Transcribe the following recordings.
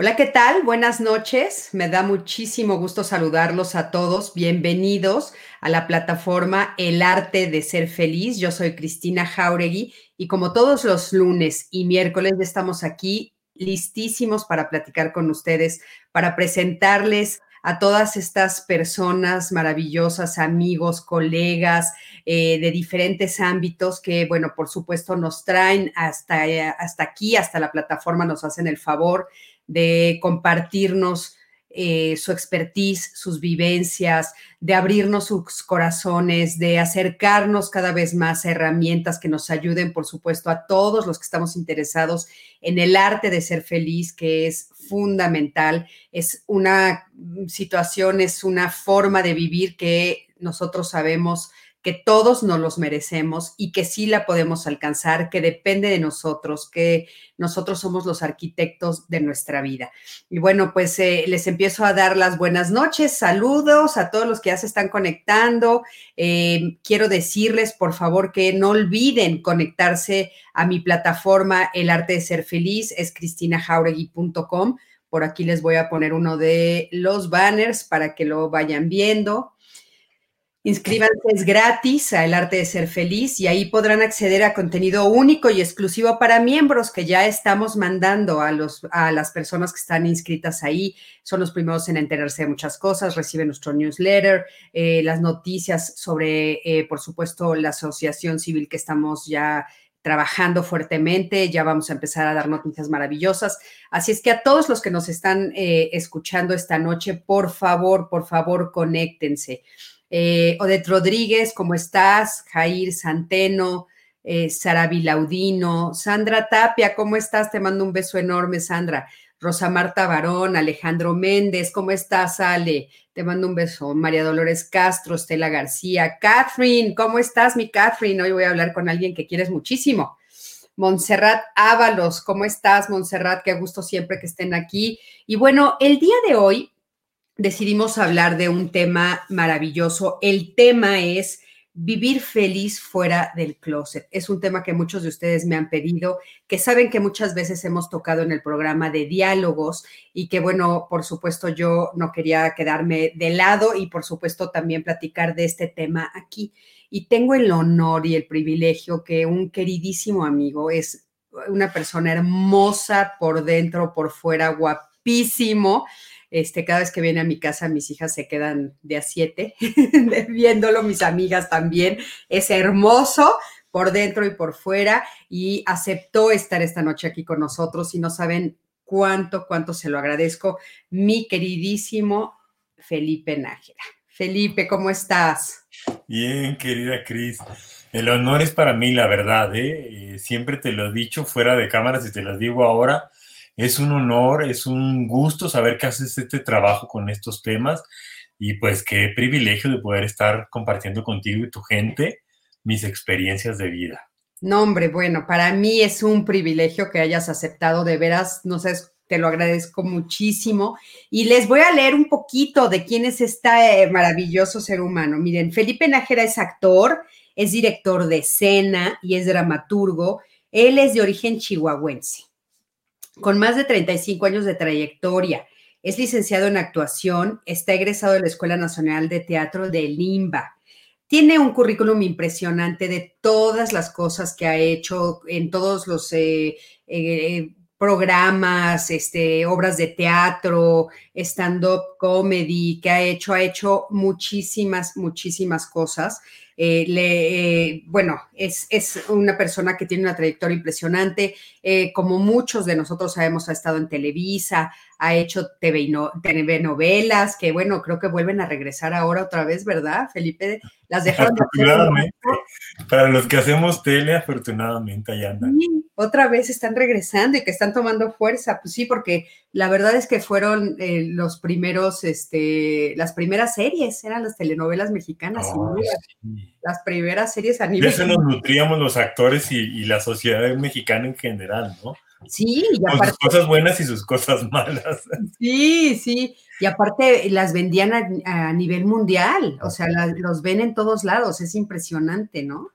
Hola, ¿qué tal? Buenas noches. Me da muchísimo gusto saludarlos a todos. Bienvenidos a la plataforma El Arte de Ser Feliz. Yo soy Cristina Jauregui y como todos los lunes y miércoles estamos aquí listísimos para platicar con ustedes, para presentarles a todas estas personas maravillosas, amigos, colegas eh, de diferentes ámbitos que, bueno, por supuesto nos traen hasta, hasta aquí, hasta la plataforma, nos hacen el favor de compartirnos eh, su expertise, sus vivencias, de abrirnos sus corazones, de acercarnos cada vez más a herramientas que nos ayuden, por supuesto, a todos los que estamos interesados en el arte de ser feliz, que es fundamental, es una situación, es una forma de vivir que nosotros sabemos que todos nos los merecemos y que sí la podemos alcanzar, que depende de nosotros, que nosotros somos los arquitectos de nuestra vida. Y bueno, pues eh, les empiezo a dar las buenas noches, saludos a todos los que ya se están conectando. Eh, quiero decirles, por favor, que no olviden conectarse a mi plataforma El Arte de Ser Feliz, es cristinajauregui.com. Por aquí les voy a poner uno de los banners para que lo vayan viendo. Inscríbanse, es gratis a El Arte de Ser Feliz y ahí podrán acceder a contenido único y exclusivo para miembros que ya estamos mandando a, los, a las personas que están inscritas ahí. Son los primeros en enterarse de muchas cosas, reciben nuestro newsletter, eh, las noticias sobre, eh, por supuesto, la asociación civil que estamos ya trabajando fuertemente, ya vamos a empezar a dar noticias maravillosas. Así es que a todos los que nos están eh, escuchando esta noche, por favor, por favor, conéctense. Eh, Rodríguez, ¿cómo estás? Jair Santeno, eh, Sara Vilaudino, Sandra Tapia, ¿cómo estás? Te mando un beso enorme, Sandra. Rosa Marta Barón, Alejandro Méndez, ¿cómo estás, Ale? Te mando un beso. María Dolores Castro, Estela García, Catherine, ¿cómo estás, mi Catherine? Hoy voy a hablar con alguien que quieres muchísimo. Montserrat Ábalos, ¿cómo estás, Montserrat? Qué gusto siempre que estén aquí. Y bueno, el día de hoy decidimos hablar de un tema maravilloso. El tema es vivir feliz fuera del closet. Es un tema que muchos de ustedes me han pedido, que saben que muchas veces hemos tocado en el programa de diálogos y que bueno, por supuesto yo no quería quedarme de lado y por supuesto también platicar de este tema aquí. Y tengo el honor y el privilegio que un queridísimo amigo es una persona hermosa por dentro, por fuera, guapísimo este, cada vez que viene a mi casa, mis hijas se quedan de a siete viéndolo, mis amigas también. Es hermoso por dentro y por fuera y aceptó estar esta noche aquí con nosotros y no saben cuánto, cuánto se lo agradezco. Mi queridísimo Felipe Nájera. Felipe, ¿cómo estás? Bien, querida Cris. El honor es para mí, la verdad. ¿eh? ¿eh? Siempre te lo he dicho fuera de cámaras y te lo digo ahora. Es un honor, es un gusto saber que haces este trabajo con estos temas y pues qué privilegio de poder estar compartiendo contigo y tu gente mis experiencias de vida. No, hombre, bueno, para mí es un privilegio que hayas aceptado, de veras, no sé, te lo agradezco muchísimo. Y les voy a leer un poquito de quién es este maravilloso ser humano. Miren, Felipe Nájera es actor, es director de escena y es dramaturgo. Él es de origen chihuahuense con más de 35 años de trayectoria. Es licenciado en actuación, está egresado de la Escuela Nacional de Teatro de Limba. Tiene un currículum impresionante de todas las cosas que ha hecho en todos los eh, eh, programas, este, obras de teatro, stand-up comedy, que ha hecho, ha hecho muchísimas, muchísimas cosas. Eh, le, eh, bueno, es, es, una persona que tiene una trayectoria impresionante. Eh, como muchos de nosotros sabemos, ha estado en Televisa, ha hecho TV, no, TV, novelas, que bueno, creo que vuelven a regresar ahora otra vez, ¿verdad, Felipe? Las dejaron afortunadamente. Para los que hacemos tele, afortunadamente allá andan. Sí, otra vez están regresando y que están tomando fuerza. Pues sí, porque la verdad es que fueron eh, los primeros, este, las primeras series, eran las telenovelas mexicanas, Las primeras series a nivel. De eso nos nutríamos los actores y, y la sociedad mexicana en general, ¿no? Sí, y aparte, sus cosas buenas y sus cosas malas. Sí, sí. Y aparte las vendían a, nivel mundial, o sea, los ven en todos lados, es impresionante, ¿no?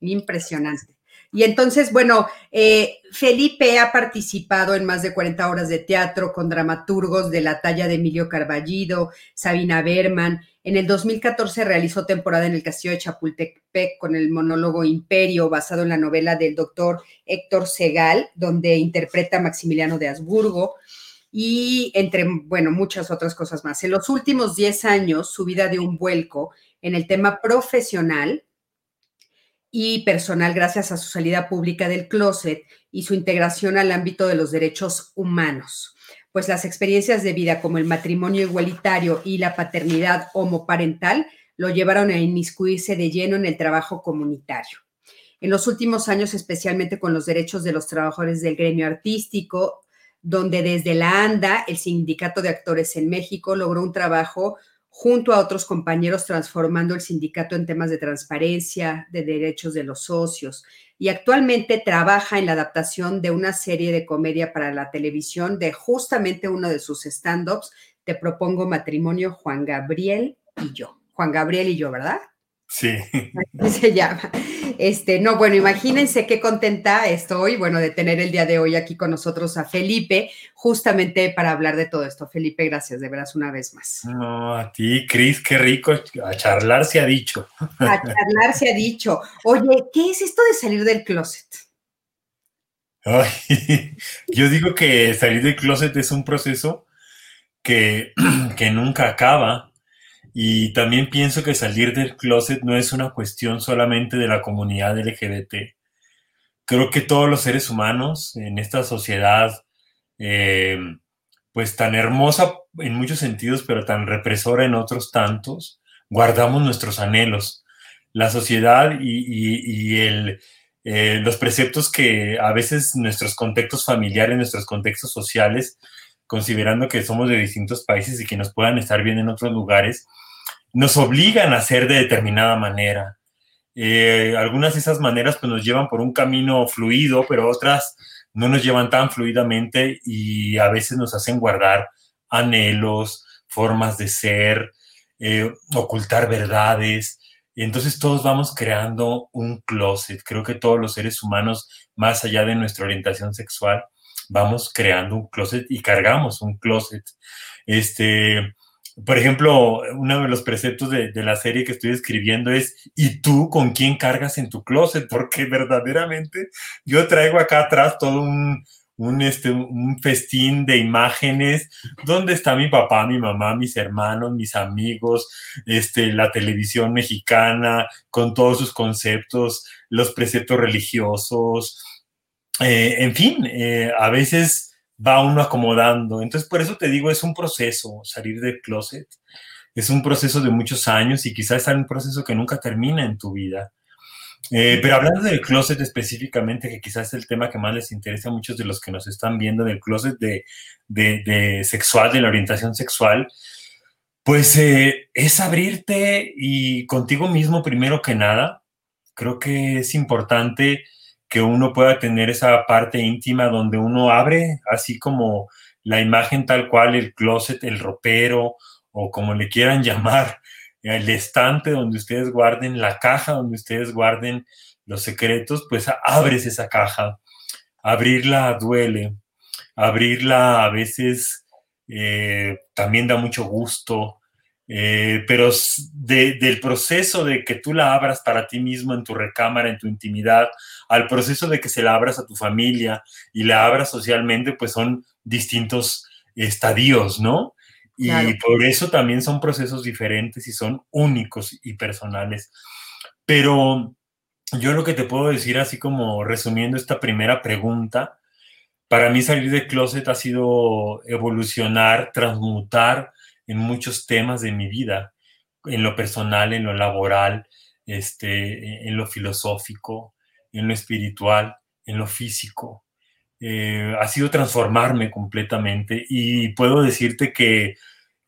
Impresionante. Y entonces, bueno, eh, Felipe ha participado en más de 40 horas de teatro con dramaturgos de la talla de Emilio Carballido, Sabina Berman. En el 2014 realizó temporada en el Castillo de Chapultepec con el monólogo Imperio, basado en la novela del doctor Héctor Segal, donde interpreta a Maximiliano de Habsburgo y entre, bueno, muchas otras cosas más. En los últimos 10 años, su vida dio un vuelco en el tema profesional y personal gracias a su salida pública del closet y su integración al ámbito de los derechos humanos, pues las experiencias de vida como el matrimonio igualitario y la paternidad homoparental lo llevaron a inmiscuirse de lleno en el trabajo comunitario. En los últimos años, especialmente con los derechos de los trabajadores del gremio artístico, donde desde la ANDA, el Sindicato de Actores en México, logró un trabajo junto a otros compañeros transformando el sindicato en temas de transparencia, de derechos de los socios. Y actualmente trabaja en la adaptación de una serie de comedia para la televisión de justamente uno de sus stand-ups, Te propongo matrimonio, Juan Gabriel y yo. Juan Gabriel y yo, ¿verdad? Sí. se llama. Este, no, bueno, imagínense qué contenta estoy, bueno, de tener el día de hoy aquí con nosotros a Felipe, justamente para hablar de todo esto. Felipe, gracias de veras una vez más. No, a ti, Cris, qué rico. A charlar se ha dicho. A charlar se ha dicho. Oye, ¿qué es esto de salir del closet? yo digo que salir del closet es un proceso que, que nunca acaba y también pienso que salir del closet no es una cuestión solamente de la comunidad LGBT. Creo que todos los seres humanos en esta sociedad, eh, pues tan hermosa en muchos sentidos, pero tan represora en otros tantos, guardamos nuestros anhelos. La sociedad y, eh, los preceptos que a veces nuestros contextos familiares, nuestros contextos sociales, considerando que somos de distintos países y que nos puedan estar bien en otros lugares, nos obligan a ser de determinada manera. Eh, algunas de esas maneras pues, nos llevan por un camino fluido, pero otras no nos llevan tan fluidamente y a veces nos hacen guardar anhelos, formas de ser, eh, ocultar verdades. Entonces todos vamos creando un closet. Creo que todos los seres humanos, más allá de nuestra orientación sexual, vamos creando un closet y cargamos un closet. Este, por ejemplo, uno de los preceptos de, la serie que estoy escribiendo es, ¿y tú con quién cargas en tu closet? Porque verdaderamente yo traigo acá atrás todo un, un, este, un festín de imágenes, donde está mi papá, mi mamá, mis hermanos, mis amigos, este, la televisión mexicana, con todos sus conceptos, los preceptos religiosos, eh, en fin, eh, a veces va uno acomodando. Entonces, por eso te digo, es un proceso salir del closet. Es un proceso de muchos años y quizás es un proceso que nunca termina en tu vida. Eh, pero hablando del closet específicamente, que quizás es el tema que más les interesa a muchos de los que nos están viendo, del closet de, de, sexual, de la orientación sexual, pues es abrirte y contigo mismo primero que nada. Creo que es importante que uno pueda tener esa parte íntima donde uno abre, así como la imagen tal cual, el closet, el ropero, o como le quieran llamar, el estante donde ustedes guarden, la caja donde ustedes guarden los secretos, pues abres esa caja. Abrirla duele, abrirla a veces eh, también da mucho gusto, eh, pero del proceso de que tú la abras para ti mismo en tu recámara, en tu intimidad, al proceso de que se la abras a tu familia y la abras socialmente, pues son distintos estadios, ¿no? Y por eso también son procesos diferentes y son únicos y personales. Pero yo lo que te puedo decir, así como resumiendo esta primera pregunta, para mí salir del closet ha sido evolucionar, transmutar, en muchos temas de mi vida. en lo personal, en lo laboral, este, en lo filosófico, en lo espiritual, en lo físico. Eh, ha sido transformarme completamente y puedo decirte que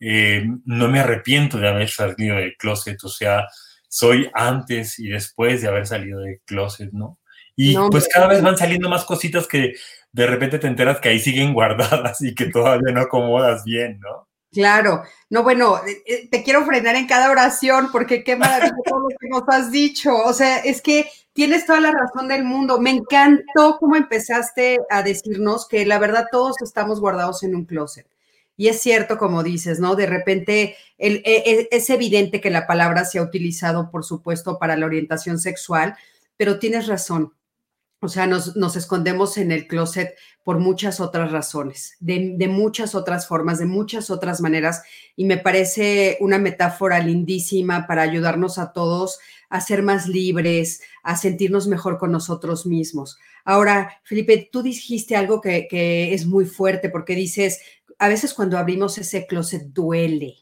eh, no me arrepiento de haber salido del closet, o sea, soy antes y después de haber salido del closet, ¿no? Y pues cada vez van saliendo más cositas que de repente te enteras que ahí siguen guardadas y que todavía no acomodas bien, ¿no? Claro, no, bueno, eh, eh, te quiero frenar en cada oración porque qué maravilla todo lo que nos has dicho. O sea, es que tienes toda la razón del mundo. Me encantó cómo empezaste a decirnos que la verdad todos estamos guardados en un closet. Y es cierto, como dices, ¿no? De repente e, e, es evidente que la palabra se ha utilizado, por supuesto, para la orientación sexual, pero tienes razón. O sea, nos, escondemos en el closet por muchas otras razones, de, de, muchas otras formas, de muchas otras maneras. Y me parece una metáfora lindísima para ayudarnos a todos a ser más libres, a sentirnos mejor con nosotros mismos. Ahora, Felipe, tú dijiste algo que, que es muy fuerte porque dices, a veces cuando abrimos ese closet duele.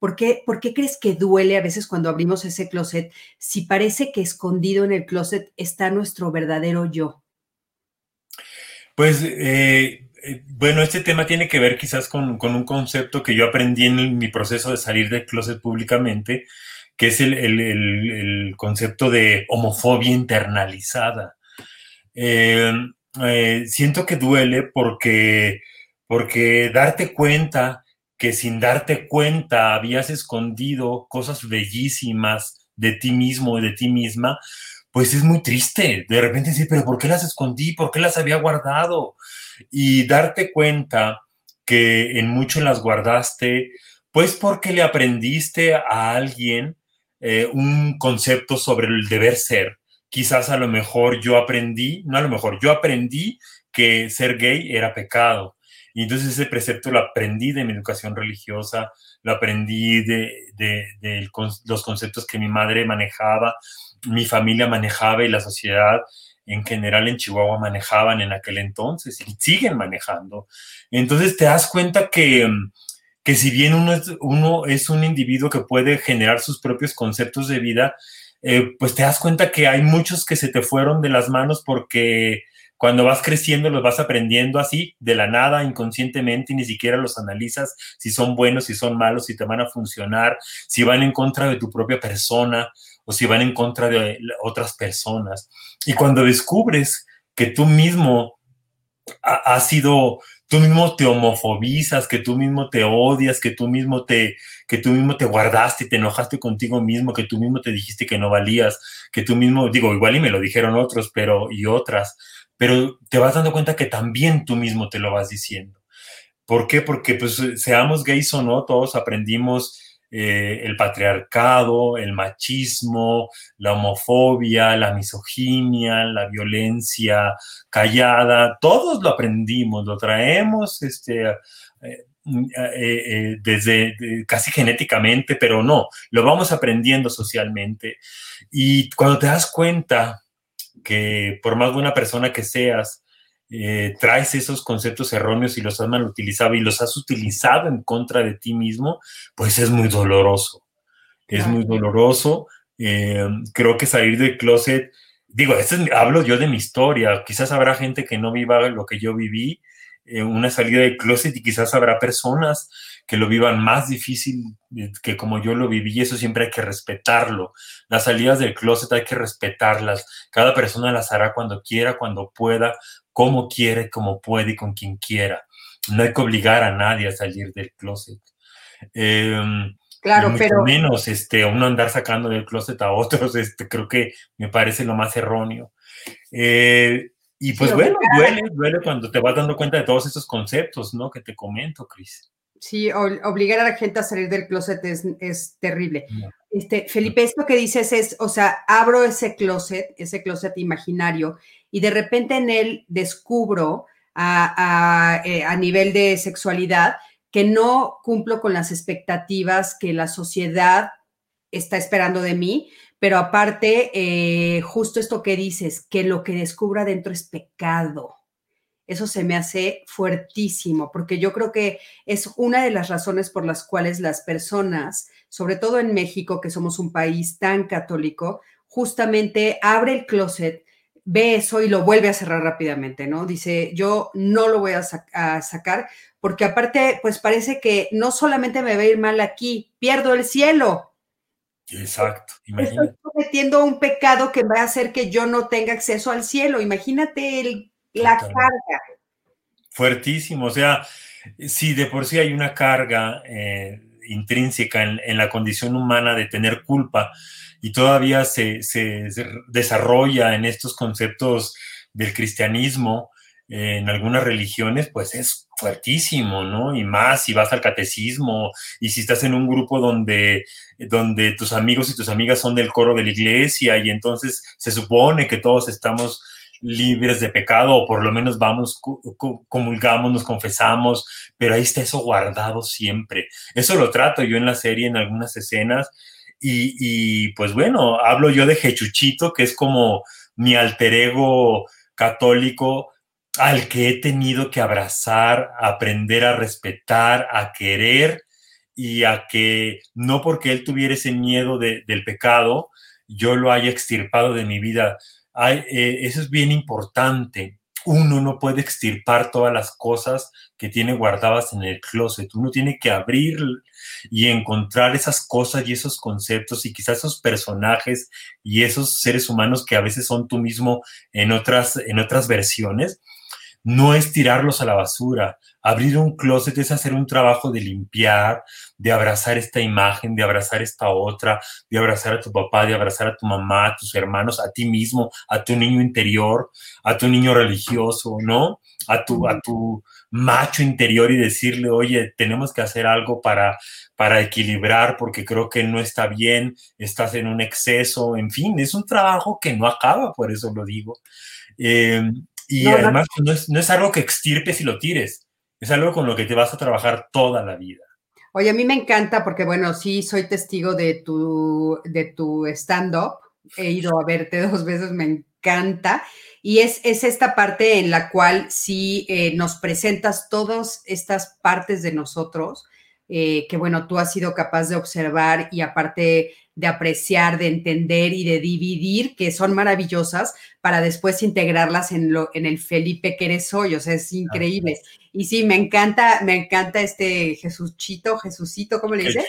¿Por qué, crees que duele a veces cuando abrimos ese closet si parece que escondido en el closet está nuestro verdadero yo? Pues eh, eh, bueno, este tema tiene que ver quizás con, un concepto que yo aprendí en mi proceso de salir del closet públicamente, que es el, concepto de homofobia internalizada. Eh, siento que duele porque, porque darte cuenta que sin darte cuenta habías escondido cosas bellísimas de ti mismo y de ti misma, pues es muy triste. De repente decir, pero ¿por qué las escondí? ¿Por qué las había guardado? Y darte cuenta que en mucho las guardaste, pues porque le aprendiste a alguien eh, un concepto sobre el deber ser. Quizás a lo mejor yo aprendí, no a lo mejor, yo aprendí que ser gay era pecado y entonces ese precepto lo aprendí de mi educación religiosa, lo aprendí de, los conceptos que mi madre manejaba, mi familia manejaba y la sociedad en general en Chihuahua manejaban en aquel entonces y siguen manejando. Entonces te das cuenta que, que si bien uno es, uno es un individuo que puede generar sus propios conceptos de vida, eh, pues te das cuenta que hay muchos que se te fueron de las manos porque cuando vas creciendo los vas aprendiendo así, de la nada, inconscientemente, y ni siquiera los analizas si son buenos, si son malos, si te van a funcionar, si van en contra de tu propia persona o si van en contra de otras personas. Y cuando descubres que tú mismo has sido, tú mismo te homofobizas, que tú mismo te odias, que tú mismo te, que tú mismo te guardaste te enojaste contigo mismo, que tú mismo te dijiste que no valías, que tú mismo, digo, igual y me lo dijeron otros, pero y otras, pero te vas dando cuenta que también tú mismo te lo vas diciendo. ¿Por qué? Porque pues seamos gays o no, todos aprendimos eh, el patriarcado, el machismo, la homofobia, la misoginia, la violencia callada, todos lo aprendimos, lo traemos este, eh, eh, desde casi genéticamente, pero no, lo vamos aprendiendo socialmente. Y cuando te das cuenta que por más buena persona que seas, eh, traes esos conceptos erróneos y los has mal utilizado y los has utilizado en contra de ti mismo, pues es muy doloroso. Es muy doloroso. Eh, creo que salir del closet, digo, este hablo yo de mi historia, quizás habrá gente que no viva lo que yo viví, una salida del closet y quizás habrá personas que lo vivan más difícil que como yo lo viví y eso siempre hay que respetarlo. Las salidas del closet hay que respetarlas. Cada persona las hará cuando quiera, cuando pueda, como quiere, como puede y con quien quiera. No hay que obligar a nadie a salir del closet. Em, claro, pero menos este uno andar sacando del closet a otros, este creo que me parece lo más erróneo. Eh, y pues bueno, duele, duele cuando te vas dando cuenta de todos esos conceptos, ¿no? Que te comento, Cris. Sí, obligar a la gente a salir del closet es, terrible. Este, Felipe, esto que dices es, o sea, abro ese closet, ese closet imaginario, y de repente en él descubro a, eh, nivel de sexualidad que no cumplo con las expectativas que la sociedad está esperando de mí, pero aparte, eh, justo esto que dices, que lo que descubro adentro es pecado eso se me hace fuertísimo, porque yo creo que es una de las razones por las cuales las personas, sobre todo en México, que somos un país tan católico, justamente abre el closet, ve eso y lo vuelve a cerrar rápidamente, ¿no? Dice, yo no lo voy a, sacar porque aparte, pues parece que no solamente me va a ir mal aquí, pierdo el cielo. Exacto. Imagínate. Estoy cometiendo un pecado que va a hacer que yo no tenga acceso al cielo. Imagínate el, la carga. Fuertísimo. O sea, si de por sí hay una carga eh, intrínseca en, la condición humana de tener culpa y todavía se, se desarrolla en estos conceptos del cristianismo, en algunas religiones, pues es fuertísimo, ¿no? Y más si vas al catecismo y si estás en un grupo donde, donde tus amigos y tus amigas son del coro de la iglesia y entonces se supone que todos estamos libres de pecado o por lo menos vamos, comulgamos, nos confesamos, pero ahí está eso guardado siempre. Eso lo trato yo en la serie en algunas escenas y, y pues bueno, hablo yo de Jechuchito, que es como mi alter ego católico al que he tenido que abrazar, aprender a respetar, a querer y a que no porque él tuviera ese miedo del pecado, yo lo haya extirpado de mi vida. Eh, eso es bien importante. Uno no puede extirpar todas las cosas que tiene guardadas en el closet. Uno tiene que abrir y encontrar esas cosas y esos conceptos y quizás esos personajes y esos seres humanos que a veces son tú mismo en otras, en otras versiones no es tirarlos a la basura. Abrir un closet es hacer un trabajo de limpiar, de abrazar esta imagen, de abrazar esta otra, de abrazar a tu papá, de abrazar a tu mamá, a tus hermanos, a ti mismo, a tu niño interior, a tu niño religioso, ¿no? A tu, a tu macho interior y decirle, oye, tenemos que hacer algo para, para equilibrar porque creo que no está bien, estás en un exceso, en fin, es un trabajo que no acaba, por eso lo digo. Eh, y además pues, no, es, algo que extirpes y lo tires, es algo con lo que te vas a trabajar toda la vida. Oye, a mí me encanta porque, bueno, sí, soy testigo de tu, de tu stand-up. He ido a verte dos veces, me encanta. Y es, es esta parte en la cual sí eh, nos presentas todas estas partes de nosotros eh, que, bueno, tú has sido capaz de observar y aparte de apreciar, de entender y de dividir, que son maravillosas, para después integrarlas en, lo, en el Felipe que eres hoy. O sea, es increíble. Y sí, me encanta, me encanta este Jesuchito, Jesucito, ¿cómo le dices?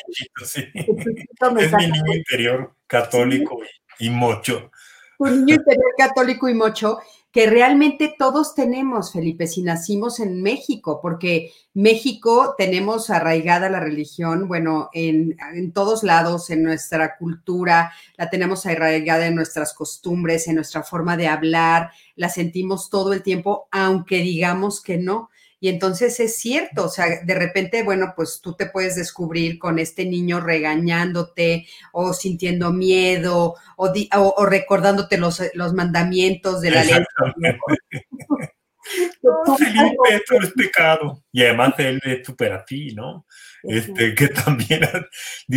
sí. es mi niño interior católico y mocho. Un niño interior católico y mocho que realmente todos tenemos, Felipe, si nacimos en México, porque México tenemos arraigada la religión, bueno, en, en, todos lados, en nuestra cultura, la tenemos arraigada en nuestras costumbres, en nuestra forma de hablar, la sentimos todo el tiempo, aunque digamos que no. Y entonces es cierto, o sea, de repente, bueno, pues tú te puedes descubrir con este niño regañándote o sintiendo miedo o, recordándote los, los, mandamientos de la ley. no, Felipe, esto es pecado. Y además él es súper así, ¿no? Este, que también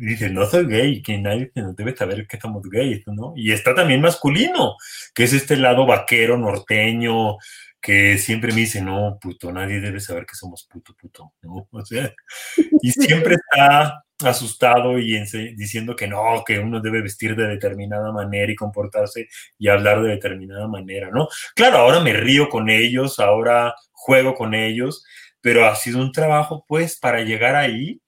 dice, no soy gay, que nadie no debe saber que somos gays, ¿no? Y está también masculino, que es este lado vaquero, norteño, que siempre me dice, no, puto, nadie debe saber que somos puto, puto, ¿no? O sea, y siempre está asustado y diciendo que no, que uno debe vestir de determinada manera y comportarse y hablar de determinada manera, ¿no? Claro, ahora me río con ellos, ahora juego con ellos, pero ha sido un trabajo, pues, para llegar ahí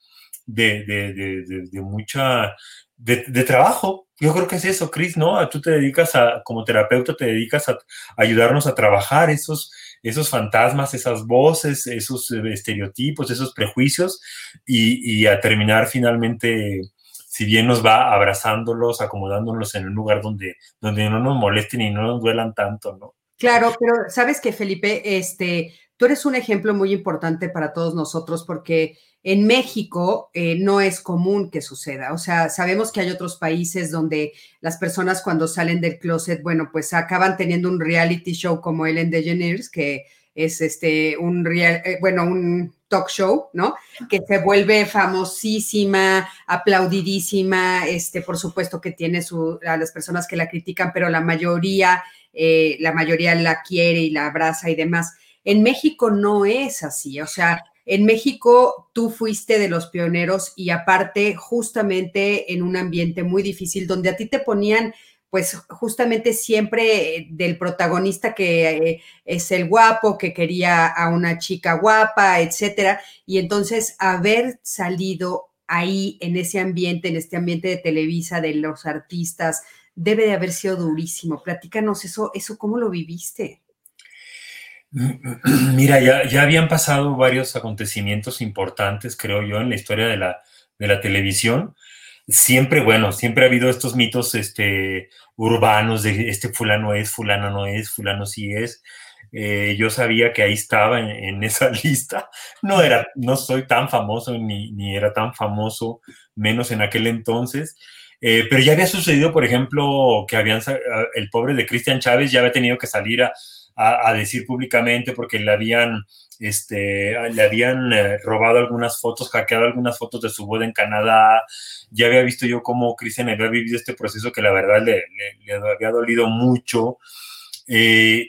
de, de, de, de mucha, de, trabajo, yo creo que es eso, Cris, ¿no? Tú te dedicas a, como terapeuta, te dedicas a, ayudarnos a trabajar esos, esos fantasmas, esas voces, esos eh, estereotipos, esos prejuicios y, a terminar finalmente, si bien nos va abrazándolos, acomodándolos en un lugar donde, donde no nos molesten y no nos duelan tanto, ¿no? Claro, pero sabes que Felipe, este, tú eres un ejemplo muy importante para todos nosotros porque en México eh, no es común que suceda. O sea, sabemos que hay otros países donde las personas cuando salen del closet, bueno, pues acaban teniendo un reality show como Ellen DeGeneres, que es este un real, eh, bueno, un talk show, ¿no? Que se vuelve famosísima, aplaudidísima, este, por supuesto que tiene su, a las personas que la critican, pero la mayoría, eh, la mayoría la quiere y la abraza y demás. En México no es así, o sea, en México tú fuiste de los pioneros y aparte justamente en un ambiente muy difícil donde a ti te ponían pues justamente siempre del protagonista que eh, es el guapo, que quería a una chica guapa, etcétera. Y entonces haber salido ahí en ese ambiente, en este ambiente de Televisa, de los artistas, debe de haber sido durísimo. Platícanos eso, eso ¿cómo lo viviste? Mira, ya, ya habían pasado varios acontecimientos importantes, creo yo, en la historia de la, de la televisión siempre, bueno, siempre ha habido estos mitos este, urbanos de este fulano es, fulano no es, fulano sí es. Eh, yo sabía que ahí estaba en, esa lista. No era, no soy tan famoso ni, ni era tan famoso, menos en aquel entonces. Eh, pero ya había sucedido, por ejemplo, que habían el pobre de Cristian Chávez ya había tenido que salir a, a, decir públicamente porque le habían, este, le habían eh, robado algunas fotos, hackeado algunas fotos de su boda en Canadá. Ya había visto yo cómo Cristian había vivido este proceso que la verdad le, le, había dolido mucho. Eh,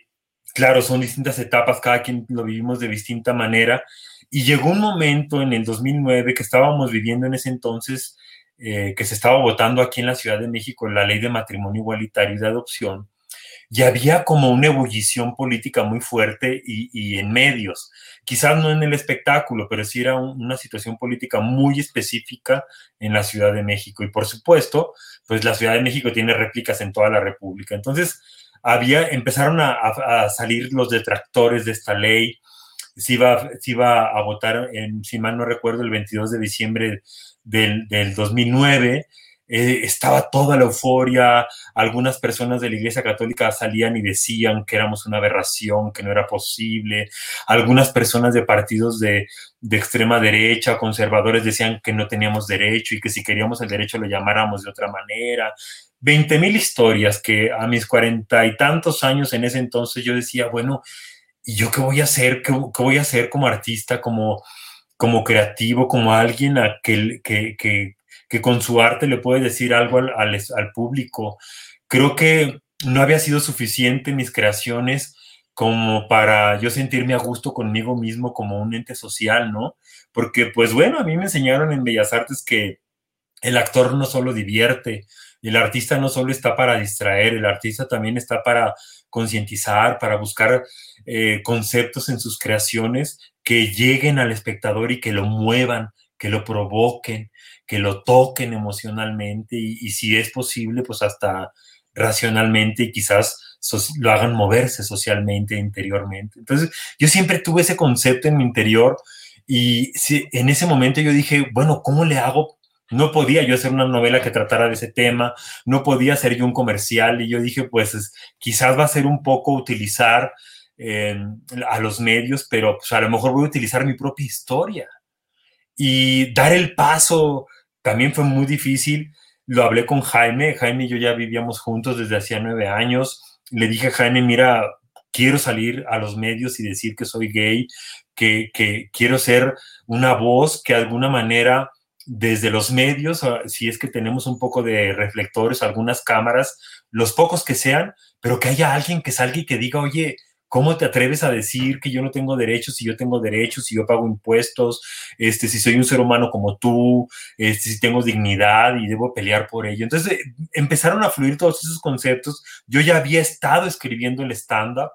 claro, son distintas etapas, cada quien lo vivimos de distinta manera. Y llegó un momento en el 2009 que estábamos viviendo en ese entonces, eh, que se estaba votando aquí en la Ciudad de México la ley de matrimonio igualitario y de adopción y había como una ebullición política muy fuerte y, en medios. Quizás no en el espectáculo, pero sí era una situación política muy específica en la Ciudad de México. Y por supuesto, pues la Ciudad de México tiene réplicas en toda la República. Entonces, había, empezaron a, salir los detractores de esta ley. Se iba, se iba a votar, en, si mal no recuerdo, el 22 de diciembre del, del 2009 eh, estaba toda la euforia, algunas personas de la Iglesia Católica salían y decían que éramos una aberración, que no era posible, algunas personas de partidos de, de extrema derecha, conservadores, decían que no teníamos derecho y que si queríamos el derecho lo llamáramos de otra manera. Veinte mil historias que a mis cuarenta y tantos años en ese entonces yo decía, bueno, ¿y yo qué voy a hacer? ¿Qué, voy a hacer como artista, como, como creativo, como alguien a que que con su arte le puede decir algo al, público. Creo que no había sido suficiente mis creaciones como para yo sentirme a gusto conmigo mismo como un ente social, ¿no? Porque pues bueno, a mí me enseñaron en Bellas Artes que el actor no solo divierte, el artista no solo está para distraer, el artista también está para concientizar, para buscar eh, conceptos en sus creaciones que lleguen al espectador y que lo muevan, que lo provoquen, que lo toquen emocionalmente y, si es posible, pues hasta racionalmente y quizás lo hagan moverse socialmente, interiormente. Entonces, yo siempre tuve ese concepto en mi interior y si, en ese momento yo dije, bueno, ¿cómo le hago? No podía yo hacer una novela que tratara de ese tema, no podía hacer yo un comercial y yo dije, pues quizás va a ser un poco utilizar eh, a los medios, pero pues, a lo mejor voy a utilizar mi propia historia y dar el paso también fue muy difícil. Lo hablé con Jaime. Jaime y yo ya vivíamos juntos desde hacía nueve años. Le dije a Jaime, mira, quiero salir a los medios y decir que soy gay, que, que quiero ser una voz que de alguna manera desde los medios, ah, si es que tenemos un poco de reflectores, algunas cámaras, los pocos que sean, pero que haya alguien que salga y que diga, oye, ¿Cómo te atreves a decir que yo no tengo derechos si yo tengo derechos, si yo pago impuestos, este, si soy un ser humano como tú, este, si tengo dignidad y debo pelear por ello? Entonces empezaron a fluir todos esos conceptos. Yo ya había estado escribiendo el stand-up,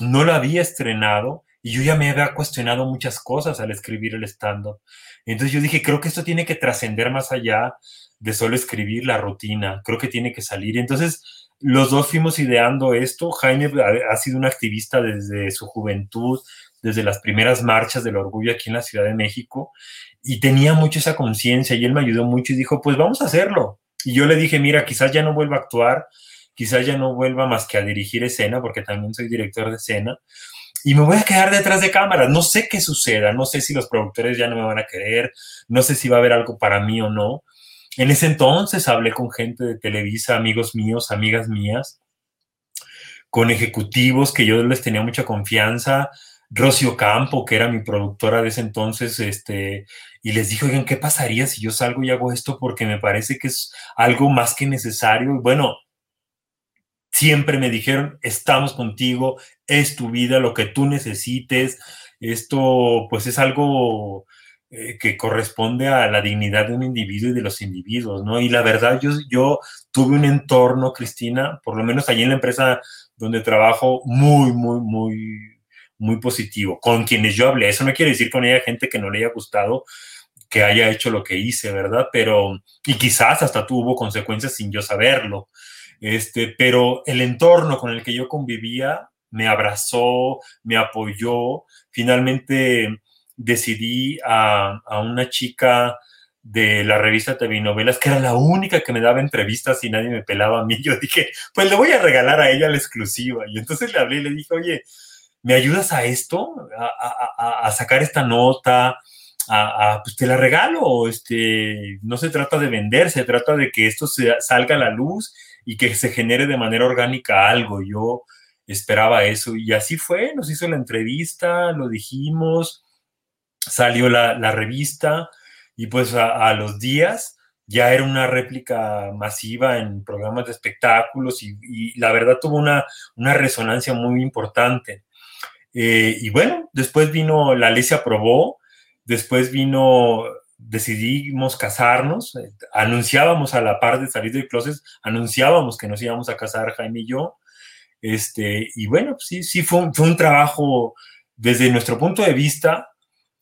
no lo había estrenado y yo ya me había cuestionado muchas cosas al escribir el stand-up. Entonces yo dije, creo que esto tiene que trascender más allá de solo escribir la rutina, creo que tiene que salir. Entonces los dos fuimos ideando esto. Jaime ha sido un activista desde su juventud, desde las primeras marchas del orgullo aquí en la Ciudad de México, y tenía mucho esa conciencia y él me ayudó mucho y dijo, pues vamos a hacerlo. Y yo le dije, mira, quizás ya no vuelva a actuar, quizás ya no vuelva más que a dirigir escena, porque también soy director de escena, y me voy a quedar detrás de cámaras. No sé qué suceda, no sé si los productores ya no me van a querer, no sé si va a haber algo para mí o no, en ese entonces hablé con gente de Televisa, amigos míos, amigas mías, con ejecutivos que yo les tenía mucha confianza, Rocio Campo, que era mi productora de ese entonces, este, y les dije, oigan, ¿qué pasaría si yo salgo y hago esto? Porque me parece que es algo más que necesario. Y bueno, siempre me dijeron, estamos contigo, es tu vida, lo que tú necesites. Esto pues es algo eh, que corresponde a la dignidad de un individuo y de los individuos, ¿no? Y la verdad, yo, yo tuve un entorno, Cristina, por lo menos allí en la empresa donde trabajo, muy, muy, muy, muy positivo, con quienes yo hablé. Eso no quiere decir con ella gente que no le haya gustado que haya hecho lo que hice, ¿verdad? Pero, y quizás hasta tuvo consecuencias sin yo saberlo. Este, pero el entorno con el que yo convivía me abrazó, me apoyó. Finalmente decidí a, una chica de la revista TV Novelas, que era la única que me daba entrevistas y nadie me pelaba a mí. Yo dije, pues le voy a regalar a ella la exclusiva. Y entonces le hablé y le dije, oye, ¿me ayudas a esto? A, sacar esta nota, a, pues te la regalo. Este, no se trata de vender, se trata de que esto salga a la luz y que se genere de manera orgánica algo. Yo esperaba eso y así fue, nos hizo la entrevista, lo dijimos salió la, revista y pues a, los días ya era una réplica masiva en programas de espectáculos y, la verdad tuvo una, una resonancia muy importante. Eh, y bueno, después vino, la ley se aprobó, después vino, decidimos casarnos, anunciábamos a la par de salir del closet, anunciábamos que nos íbamos a casar Jaime y yo. Este, y bueno, sí, sí fue fue un trabajo desde nuestro punto de vista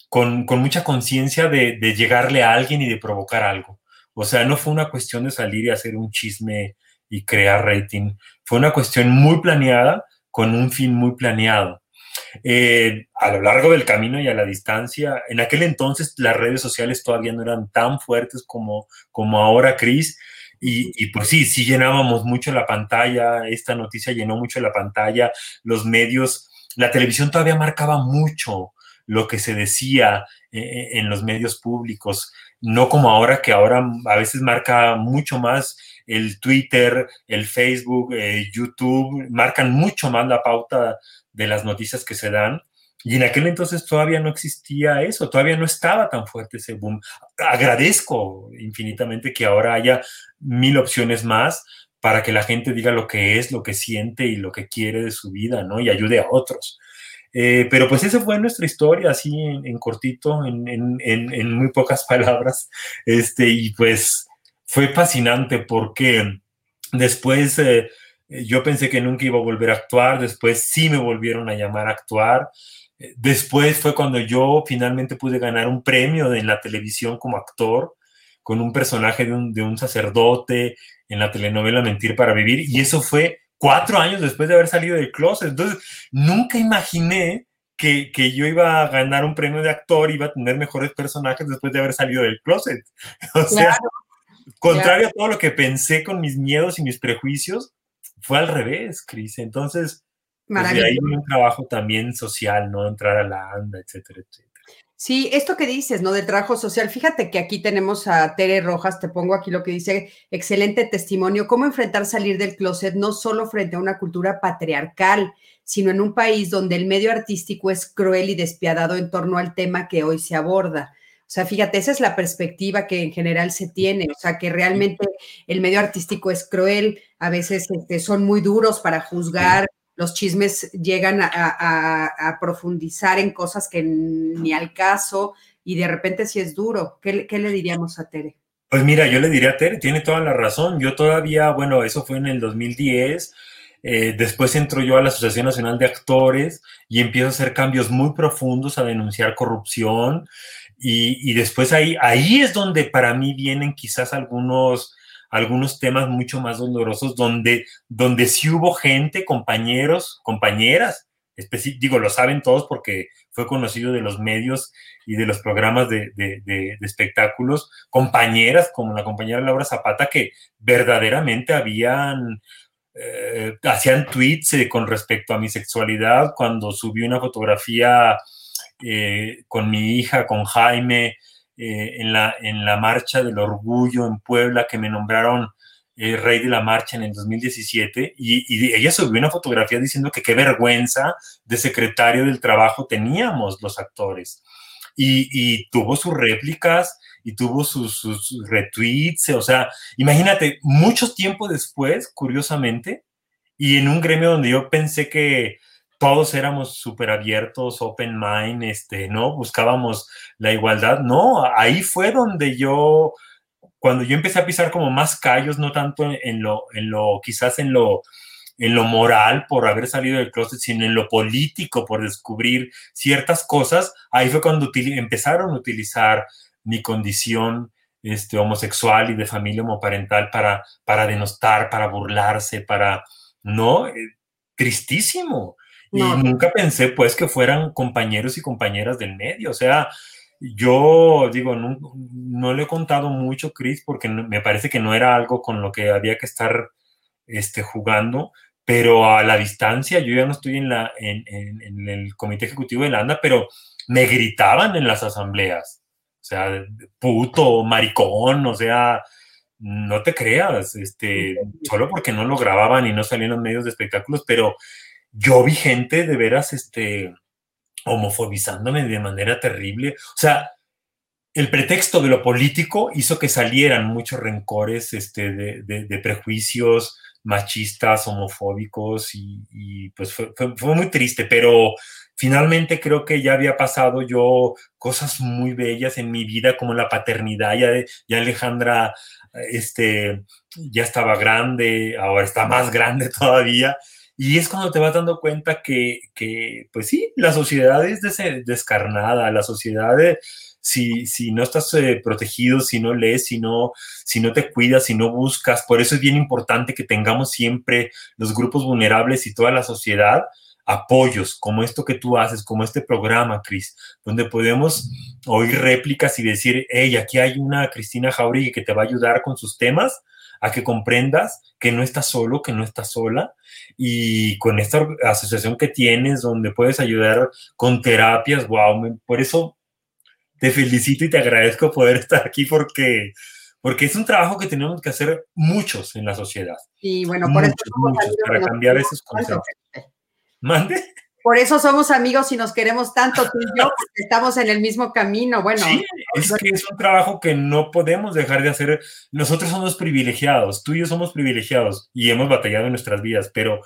con, mucha conciencia de, llegarle a alguien y de provocar algo. O sea, no fue una cuestión de salir y hacer un chisme y crear rating. Fue una cuestión muy planeada, con un fin muy planeado. Eh, a lo largo del camino y a la distancia, en aquel entonces las redes sociales todavía no eran tan fuertes como, como ahora, Cris. Y, y, pues sí, sí llenábamos mucho la pantalla, esta noticia llenó mucho la pantalla, los medios, la televisión todavía marcaba mucho lo que se decía eh, eh, en los medios públicos, no como ahora que ahora a veces marca mucho más el Twitter, el Facebook, eh, YouTube, marcan mucho más la pauta de las noticias que se dan. Y en aquel entonces todavía no existía eso, todavía no estaba tan fuerte ese boom. Agradezco infinitamente que ahora haya mil opciones más para que la gente diga lo que es, lo que siente y lo que quiere de su vida, ¿no? Y ayude a otros. Eh, pero pues esa fue nuestra historia, así en, cortito, en, muy pocas palabras. Este, y pues fue fascinante porque después eh, yo pensé que nunca iba a volver a actuar, después sí me volvieron a llamar a actuar. Después fue cuando yo finalmente pude ganar un premio en la televisión como actor, con un personaje de un, de un sacerdote en la telenovela Mentir para Vivir, y eso fue cuatro años después de haber salido del closet. Entonces, nunca imaginé que, yo iba a ganar un premio de actor, iba a tener mejores personajes después de haber salido del closet. O sea, contrario a todo lo que pensé con mis miedos y mis prejuicios, fue al revés, Cris. Entonces, pues de ahí un trabajo también social, ¿no? Entrar a la ANDA, etcétera, etcétera. Sí, esto que dices, ¿no? De trabajo social. Fíjate que aquí tenemos a Tere Rojas, te pongo aquí lo que dice, excelente testimonio, cómo enfrentar salir del closet no solo frente a una cultura patriarcal, sino en un país donde el medio artístico es cruel y despiadado en torno al tema que hoy se aborda. O sea, fíjate, esa es la perspectiva que en general se tiene, o sea, que realmente el medio artístico es cruel, a veces este, son muy duros para juzgar, los chismes llegan a, profundizar en cosas que ni al caso y de repente sí es duro. ¿Qué, le diríamos a Tere? Pues mira, yo le diría a Tere, tiene toda la razón. Yo todavía, bueno, eso fue en el 2010. Eh, después entro yo a la Asociación Nacional de Actores y empiezo a hacer cambios muy profundos, a denunciar corrupción. Y, y después ahí, ahí es donde para mí vienen quizás algunos algunos temas mucho más dolorosos donde, donde sí hubo gente, compañeros, compañeras, digo, lo saben todos porque fue conocido de los medios y de los programas de, espectáculos, compañeras como la compañera Laura Zapata que verdaderamente habían, eh, hacían tweets eh, con respecto a mi sexualidad cuando subí una fotografía eh, con mi hija, con Jaime, eh, en, la, en la Marcha del Orgullo en Puebla, que me nombraron eh, rey de la marcha en el 2017, y, ella subió una fotografía diciendo que qué vergüenza de secretario del trabajo teníamos los actores. Y, tuvo sus réplicas y tuvo sus, sus, retweets, o sea, imagínate, mucho tiempo después, curiosamente, y en un gremio donde yo pensé que todos éramos súper abiertos, open mind, este, ¿no? Buscábamos la igualdad. No, ahí fue donde yo, cuando yo empecé a pisar como más callos, no tanto en, lo, en lo, quizás en lo, en lo moral por haber salido del closet, sino en lo político por descubrir ciertas cosas, ahí fue cuando empezaron a utilizar mi condición este, homosexual y de familia homoparental para, para denostar, para burlarse, para, ¿no? Eh, tristísimo. Y nunca pensé pues que fueran compañeros y compañeras del medio. O sea, yo digo, no, no le he contado mucho, Chris, porque me parece que no era algo con lo que había que estar este, jugando, pero a la distancia, yo ya no estoy en, la, en, en, el comité ejecutivo de la ANDA, pero me gritaban en las asambleas. O sea, puto, maricón, o sea, no te creas, este, solo porque no lo grababan y no salían los medios de espectáculos, pero yo vi gente de veras, este, homofobizándome de manera terrible. O sea, el pretexto de lo político hizo que salieran muchos rencores este, de, prejuicios machistas, homofóbicos, y, pues fue, muy triste, pero finalmente creo que ya había pasado yo cosas muy bellas en mi vida, como la paternidad, ya, ya Alejandra este, ya estaba grande, ahora está más grande todavía, y es cuando te vas dando cuenta que, que pues sí, la sociedad es descarnada, la sociedad, si, si no estás eh, protegido, si no lees, si no, si no te cuidas, si no buscas, por eso es bien importante que tengamos siempre los grupos vulnerables y toda la sociedad apoyos, como esto que tú haces, como este programa, Cris, donde podemos oír réplicas y decir, hey, aquí hay una Cristina Jauregui que te va a ayudar con sus temas, a que comprendas que no estás solo, que no estás sola, y con esta asociación que tienes, donde puedes ayudar con terapias, wow, por eso te felicito y te agradezco poder estar aquí porque, porque es un trabajo que tenemos que hacer muchos en la sociedad. Y bueno, por eso muchos, para cambiar esos conceptos. ¿Mande? Por eso somos amigos y nos queremos tanto tú y yo, porque estamos en el mismo camino. Bueno, sí, es que es un trabajo que no podemos dejar de hacer. Nosotros somos privilegiados, tú y yo somos privilegiados y hemos batallado en nuestras vidas, pero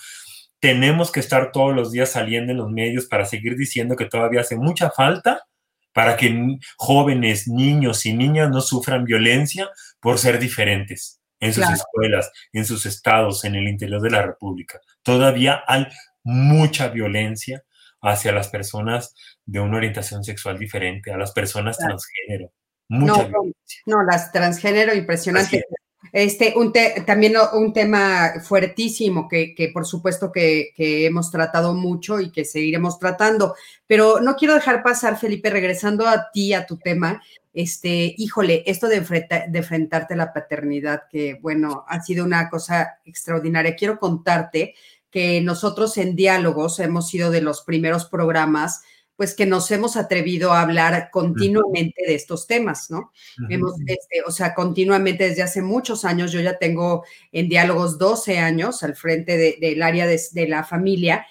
tenemos que estar todos los días saliendo en los medios para seguir diciendo que todavía hace mucha falta para que jóvenes, niños y niñas no sufran violencia por ser diferentes en sus escuelas, en sus estados, en el interior de la República. Todavía hay mucha violencia hacia las personas de una orientación sexual diferente, a las personas transgénero. Mucha no, violencia. No, las transgénero, impresionante. Este, un también un tema fuertísimo que, por supuesto que, hemos tratado mucho y que seguiremos tratando, pero no quiero dejar pasar, Felipe, regresando a ti, a tu tema, este, híjole, esto de, de enfrentarte a la paternidad, que bueno, ha sido una cosa extraordinaria. Quiero contarte que nosotros en Diálogos hemos sido de los primeros programas pues que nos hemos atrevido a hablar continuamente de estos temas, ¿no? Hemos, este, o sea, continuamente desde hace muchos años, yo ya tengo en diálogos 12 años al frente del área de, de, la familia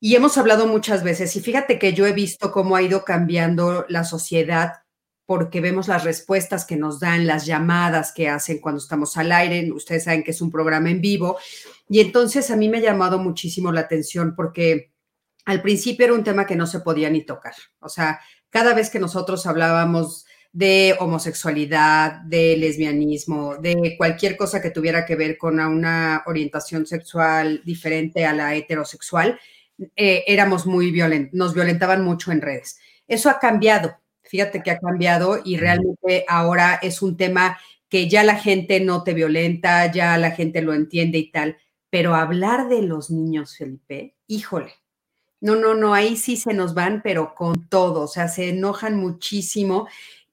y hemos hablado muchas veces y fíjate que yo he visto cómo ha ido cambiando la sociedad porque vemos las respuestas que nos dan, las llamadas que hacen cuando estamos al aire. Ustedes saben que es un programa en vivo. Y entonces a mí me ha llamado muchísimo la atención porque al principio era un tema que no se podía ni tocar. O sea, cada vez que nosotros hablábamos de homosexualidad, de lesbianismo, de cualquier cosa que tuviera que ver con una orientación sexual diferente a la heterosexual, eh, éramos muy violentos, nos violentaban mucho en redes. Eso ha cambiado, fíjate que ha cambiado y realmente ahora es un tema que ya la gente no te violenta, ya la gente lo entiende y tal, pero hablar de los niños, Felipe, híjole, no, no, no, ahí sí se nos van, pero con todo, o sea, se enojan muchísimo.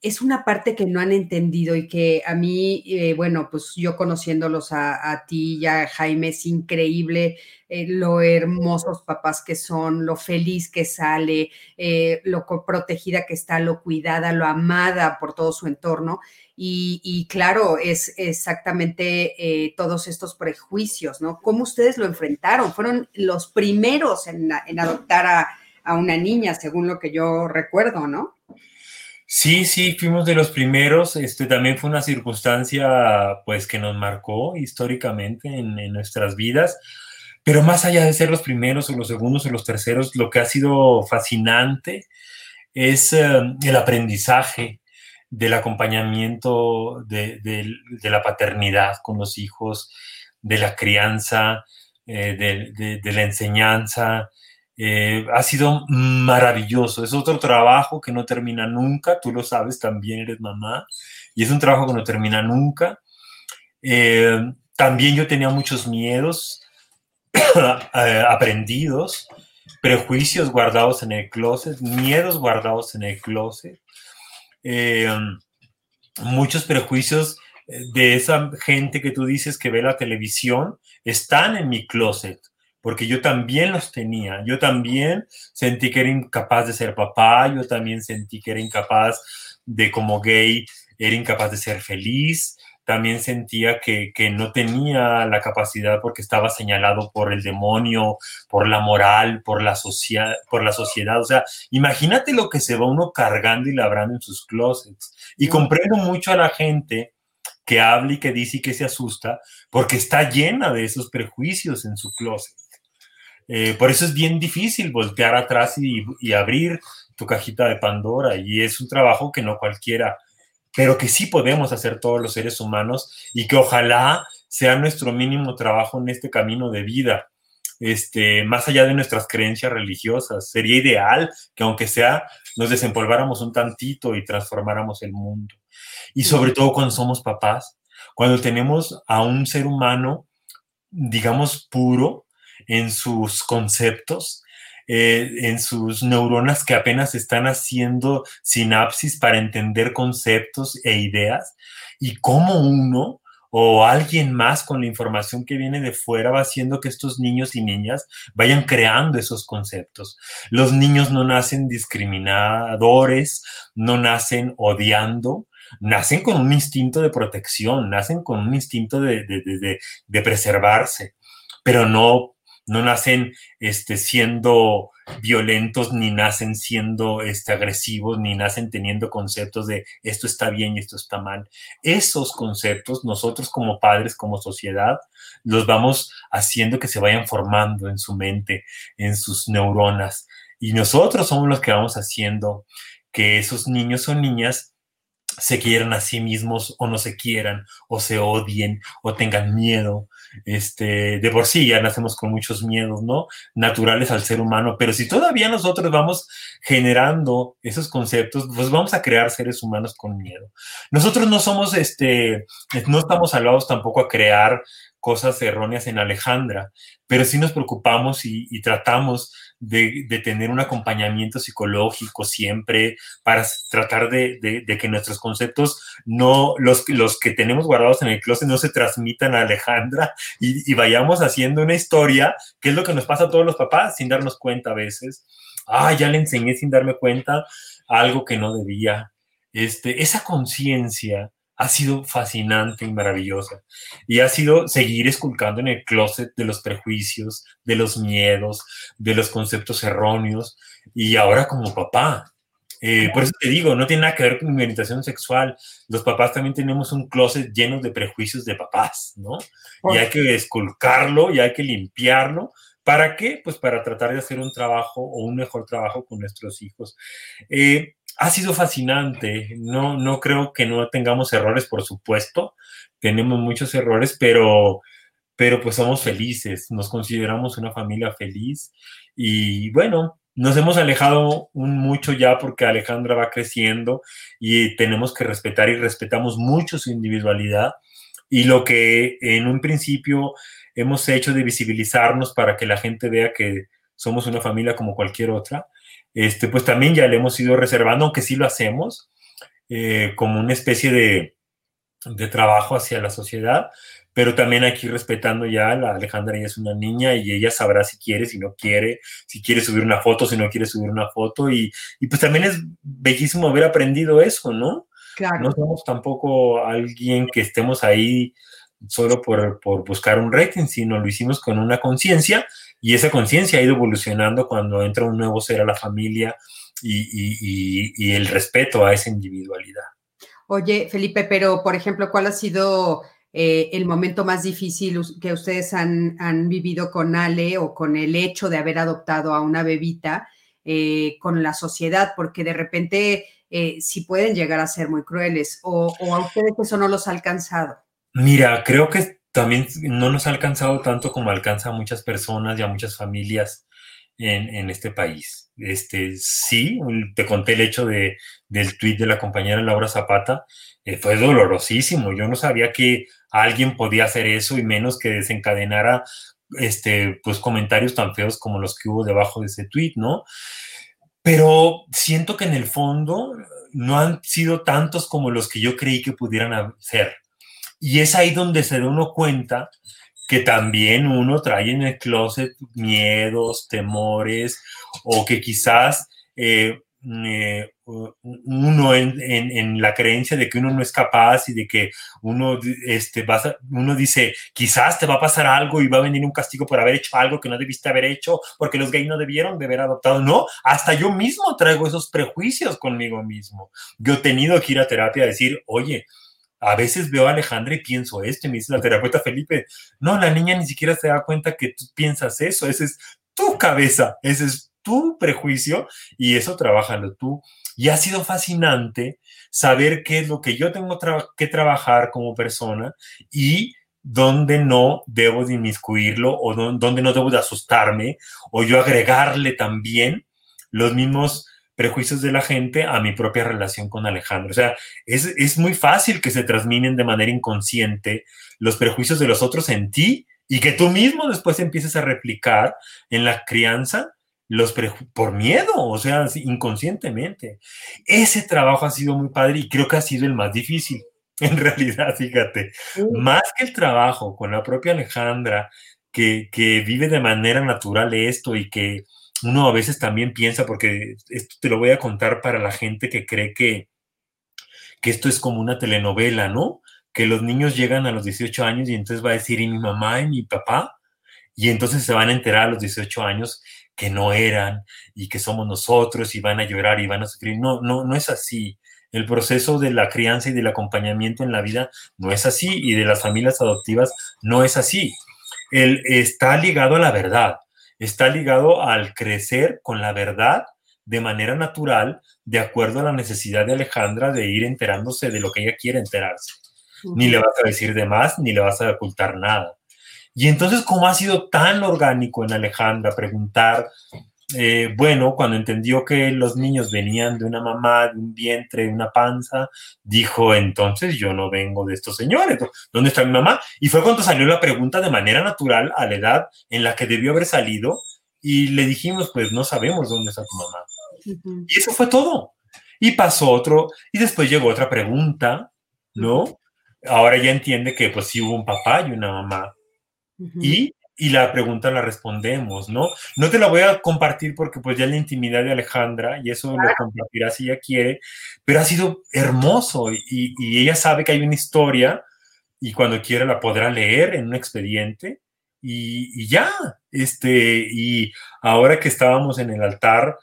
Es una parte que no han entendido y que a mí, eh, bueno, pues yo conociéndolos a, ti y a Jaime, es increíble eh, lo hermosos papás que son, lo feliz que sale, eh, lo protegida que está, lo cuidada, lo amada por todo su entorno. Y, claro, es exactamente todos estos prejuicios, ¿no? ¿Cómo ustedes lo enfrentaron? Fueron los primeros en, adoptar a, una niña, según lo que yo recuerdo, ¿no? Sí, sí, fuimos de los primeros. Este también fue una circunstancia, pues, que nos marcó históricamente en, nuestras vidas. Pero más allá de ser los primeros o los segundos o los terceros, lo que ha sido fascinante es eh, el aprendizaje del acompañamiento de, la paternidad con los hijos, de la crianza, eh, de, la enseñanza. Eh, ha sido maravilloso. Es otro trabajo que no termina nunca. Tú lo sabes, también eres mamá. Y es un trabajo que no termina nunca. también yo tenía muchos miedos aprendidos prejuicios guardados en el closet, miedos guardados en el closet, eh, muchos prejuicios de esa gente que tú dices que ve la televisión están en mi closet, porque yo también los tenía, yo también sentí que era incapaz de ser papá, yo también sentí que era incapaz de como gay, era incapaz de ser feliz, también sentía que, no tenía la capacidad porque estaba señalado por el demonio, por la moral, por la, por la sociedad. O sea, imagínate lo que se va uno cargando y labrando en sus closets. Y comprendo mucho a la gente que habla y que dice y que se asusta porque está llena de esos prejuicios en su closet. Eh, por eso es bien difícil voltear atrás y, y abrir tu cajita de Pandora y es un trabajo que no cualquiera pero que sí podemos hacer todos los seres humanos y que ojalá sea nuestro mínimo trabajo en este camino de vida. Este, más allá de nuestras creencias religiosas, sería ideal que aunque sea nos desempolváramos un tantito y transformáramos el mundo. Y sobre todo cuando somos papás, cuando tenemos a un ser humano, digamos, puro en sus conceptos, eh, en sus neuronas que apenas están haciendo sinapsis para entender conceptos e ideas y cómo uno o alguien más con la información que viene de fuera va haciendo que estos niños y niñas vayan creando esos conceptos. Los niños no nacen discriminadores, no nacen odiando, nacen con un instinto de protección, nacen con un instinto de, de preservarse, pero no no nacen este, siendo violentos, ni nacen siendo este, agresivos, ni nacen teniendo conceptos de esto está bien y esto está mal. Esos conceptos, nosotros como padres, como sociedad, los vamos haciendo que se vayan formando en su mente, en sus neuronas. Y nosotros somos los que vamos haciendo que esos niños o niñas se quieran a sí mismos o no se quieran, o se odien, o tengan miedo, este, de por sí ya nacemos con muchos miedos, ¿no? Naturales al ser humano, pero si todavía nosotros vamos generando esos conceptos, pues vamos a crear seres humanos con miedo. Nosotros no somos, este, no estamos hablados tampoco a crear cosas erróneas en Alejandra, pero sí nos preocupamos y, tratamos de, tener un acompañamiento psicológico siempre para tratar de, que nuestros conceptos, no los, los que tenemos guardados en el closet, no se transmitan a Alejandra y, vayamos haciendo una historia, que es lo que nos pasa a todos los papás sin darnos cuenta a veces. Ah, ya le enseñé sin darme cuenta algo que no debía. Este, esa conciencia ha sido fascinante y maravillosa. Y ha sido seguir esculcando en el closet de los prejuicios, de los miedos, de los conceptos erróneos. Y ahora como papá. Eh, por eso te digo, no tiene nada que ver con mi orientación sexual. Los papás también tenemos un closet lleno de prejuicios de papás, ¿no? Y hay que esculcarlo y hay que limpiarlo. ¿Para qué? Pues para tratar de hacer un trabajo o un mejor trabajo con nuestros hijos. Eh, ha sido fascinante. No, no creo que no tengamos errores, por supuesto. Tenemos muchos errores, pero, pero pues somos felices. Nos consideramos una familia feliz. Y bueno, nos hemos alejado un mucho ya porque Alejandra va creciendo y tenemos que respetar y respetamos mucho su individualidad. Y lo que en un principio hemos hecho de visibilizarnos para que la gente vea que somos una familia como cualquier otra, este, pues también ya le hemos ido reservando, aunque sí lo hacemos, eh, como una especie de, trabajo hacia la sociedad, pero también aquí respetando ya, la Alejandra ya es una niña y ella sabrá si quiere, si no quiere, si quiere subir una foto, si no quiere subir una foto, y, pues también es bellísimo haber aprendido eso, ¿no? No somos tampoco alguien que estemos ahí solo por, por buscar un rating, sino lo hicimos con una conciencia y esa conciencia ha ido evolucionando cuando entra un nuevo ser a la familia y, el respeto a esa individualidad. Oye, Felipe, pero por ejemplo, ¿cuál ha sido eh, el momento más difícil que ustedes han, vivido con Ale o con el hecho de haber adoptado a una bebita eh, con la sociedad, porque de repente eh, sí pueden llegar a ser muy crueles o, a ustedes eso no los ha alcanzado. Mira, creo que también no nos ha alcanzado tanto como alcanza a muchas personas y a muchas familias en, este país. Este, sí, te conté el hecho de, del tuit de la compañera Laura Zapata, fue dolorosísimo. Yo no sabía que alguien podía hacer eso y menos que desencadenara este, pues, comentarios tan feos como los que hubo debajo de ese tweet, ¿no? Pero siento que en el fondo no han sido tantos como los que yo creí que pudieran ser. Y es ahí donde se da uno cuenta que también uno trae en el closet miedos, temores, o que quizás eh, eh, uno en, la creencia de que uno no es capaz y de que uno, este, uno dice, quizás te va a pasar algo y va a venir un castigo por haber hecho algo que no debiste haber hecho, porque los gays no debieron de haber adoptado. No, hasta yo mismo traigo esos prejuicios conmigo mismo. Yo he tenido que ir a terapia a decir, oye, a veces veo a Alejandra y pienso esto, y me dice la terapeuta Felipe, no, la niña ni siquiera se da cuenta que tú piensas eso, ese es tu cabeza, ese es tu prejuicio y eso trabajalo tú. Y ha sido fascinante saber qué es lo que yo tengo que trabajar como persona y dónde no debo de inmiscuirlo o dónde no debo de asustarme o yo agregarle también los mismos prejuicios de la gente a mi propia relación con Alejandro. O sea, es, es muy fácil que se transminen de manera inconsciente los prejuicios de los otros en ti y que tú mismo después empieces a replicar en la crianza los por miedo, o sea, inconscientemente. Ese trabajo ha sido muy padre y creo que ha sido el más difícil, en realidad, fíjate. Más que el trabajo con la propia Alejandra, que, que vive de manera natural esto y que uno a veces también piensa, porque esto te lo voy a contar para la gente que cree que, que esto es como una telenovela, ¿no? Que los niños llegan a los 18 años y entonces va a decir, ¿y mi mamá y mi papá? Y entonces se van a enterar a los 18 años que no eran y que somos nosotros y van a llorar y van a sufrir. No, no, no es así. El proceso de la crianza y del acompañamiento en la vida no es así y de las familias adoptivas no es así. Él está ligado a la verdad, está ligado al crecer con la verdad de manera natural, de acuerdo a la necesidad de Alejandra de ir enterándose de lo que ella quiere enterarse. Ni le vas a decir de más, ni le vas a ocultar nada. Y entonces, ¿cómo ha sido tan orgánico en Alejandra preguntar, eh, bueno, cuando entendió que los niños venían de una mamá, de un vientre, de una panza, dijo, entonces yo no vengo de estos señores, ¿dónde está mi mamá? Y fue cuando salió la pregunta de manera natural a la edad en la que debió haber salido y le dijimos, pues no sabemos dónde está tu mamá. Y eso fue todo. Y pasó otro, y después llegó otra pregunta, ¿no? Ahora ya entiende que pues sí hubo un papá y una mamá y, la pregunta la respondemos, ¿no? No te la voy a compartir porque pues ya es la intimidad de Alejandra y eso lo compartirá si ella quiere, pero ha sido hermoso y, ella sabe que hay una historia y cuando quiera la podrá leer en un expediente y, ya, este, y ahora que estábamos en el altar,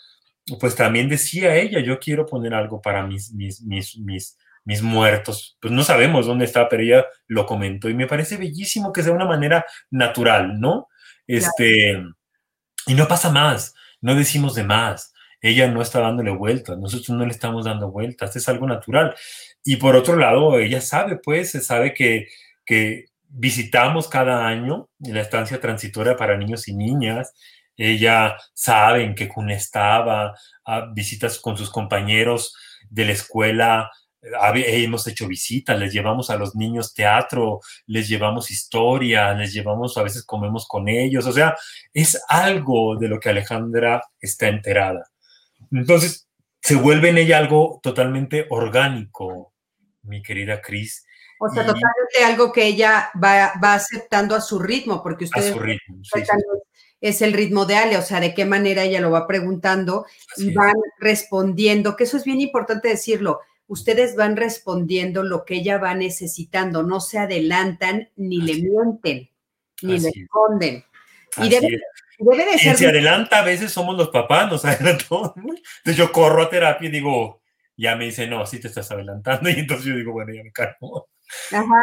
pues también decía ella, yo quiero poner algo para mis, mis, mis, mis, mis muertos. Pues no sabemos dónde está, pero ella lo comentó y me parece bellísimo que sea una manera natural, ¿no? Este, y no pasa más, no decimos de más. Ella no está dándole vueltas, nosotros no le estamos dando vueltas, es algo natural. Y por otro lado, ella sabe, pues, se sabe que, que visitamos cada año la estancia transitoria para niños y niñas. Ella sabe en qué cuna estaba, visitas con sus compañeros de la escuela hemos hecho visitas, les llevamos a los niños teatro, les llevamos historia, les llevamos, a veces comemos con ellos, o sea, es algo de lo que Alejandra está enterada. Entonces, se vuelve en ella algo totalmente orgánico, mi querida Cris. O sea, totalmente algo que ella va, aceptando a su ritmo, porque ustedes... A su ritmo, Es el ritmo de Ale, o sea, de qué manera ella lo va preguntando y van respondiendo, que eso es bien importante decirlo ustedes van respondiendo lo que ella va necesitando, no se adelantan ni le mienten, ni le esconden. Y debe, de ser... se adelanta, a veces somos los papás, nos adelantamos. Entonces yo corro a terapia y digo, ya me dice, no, sí te estás adelantando. Y entonces yo digo, bueno, ya me calmo.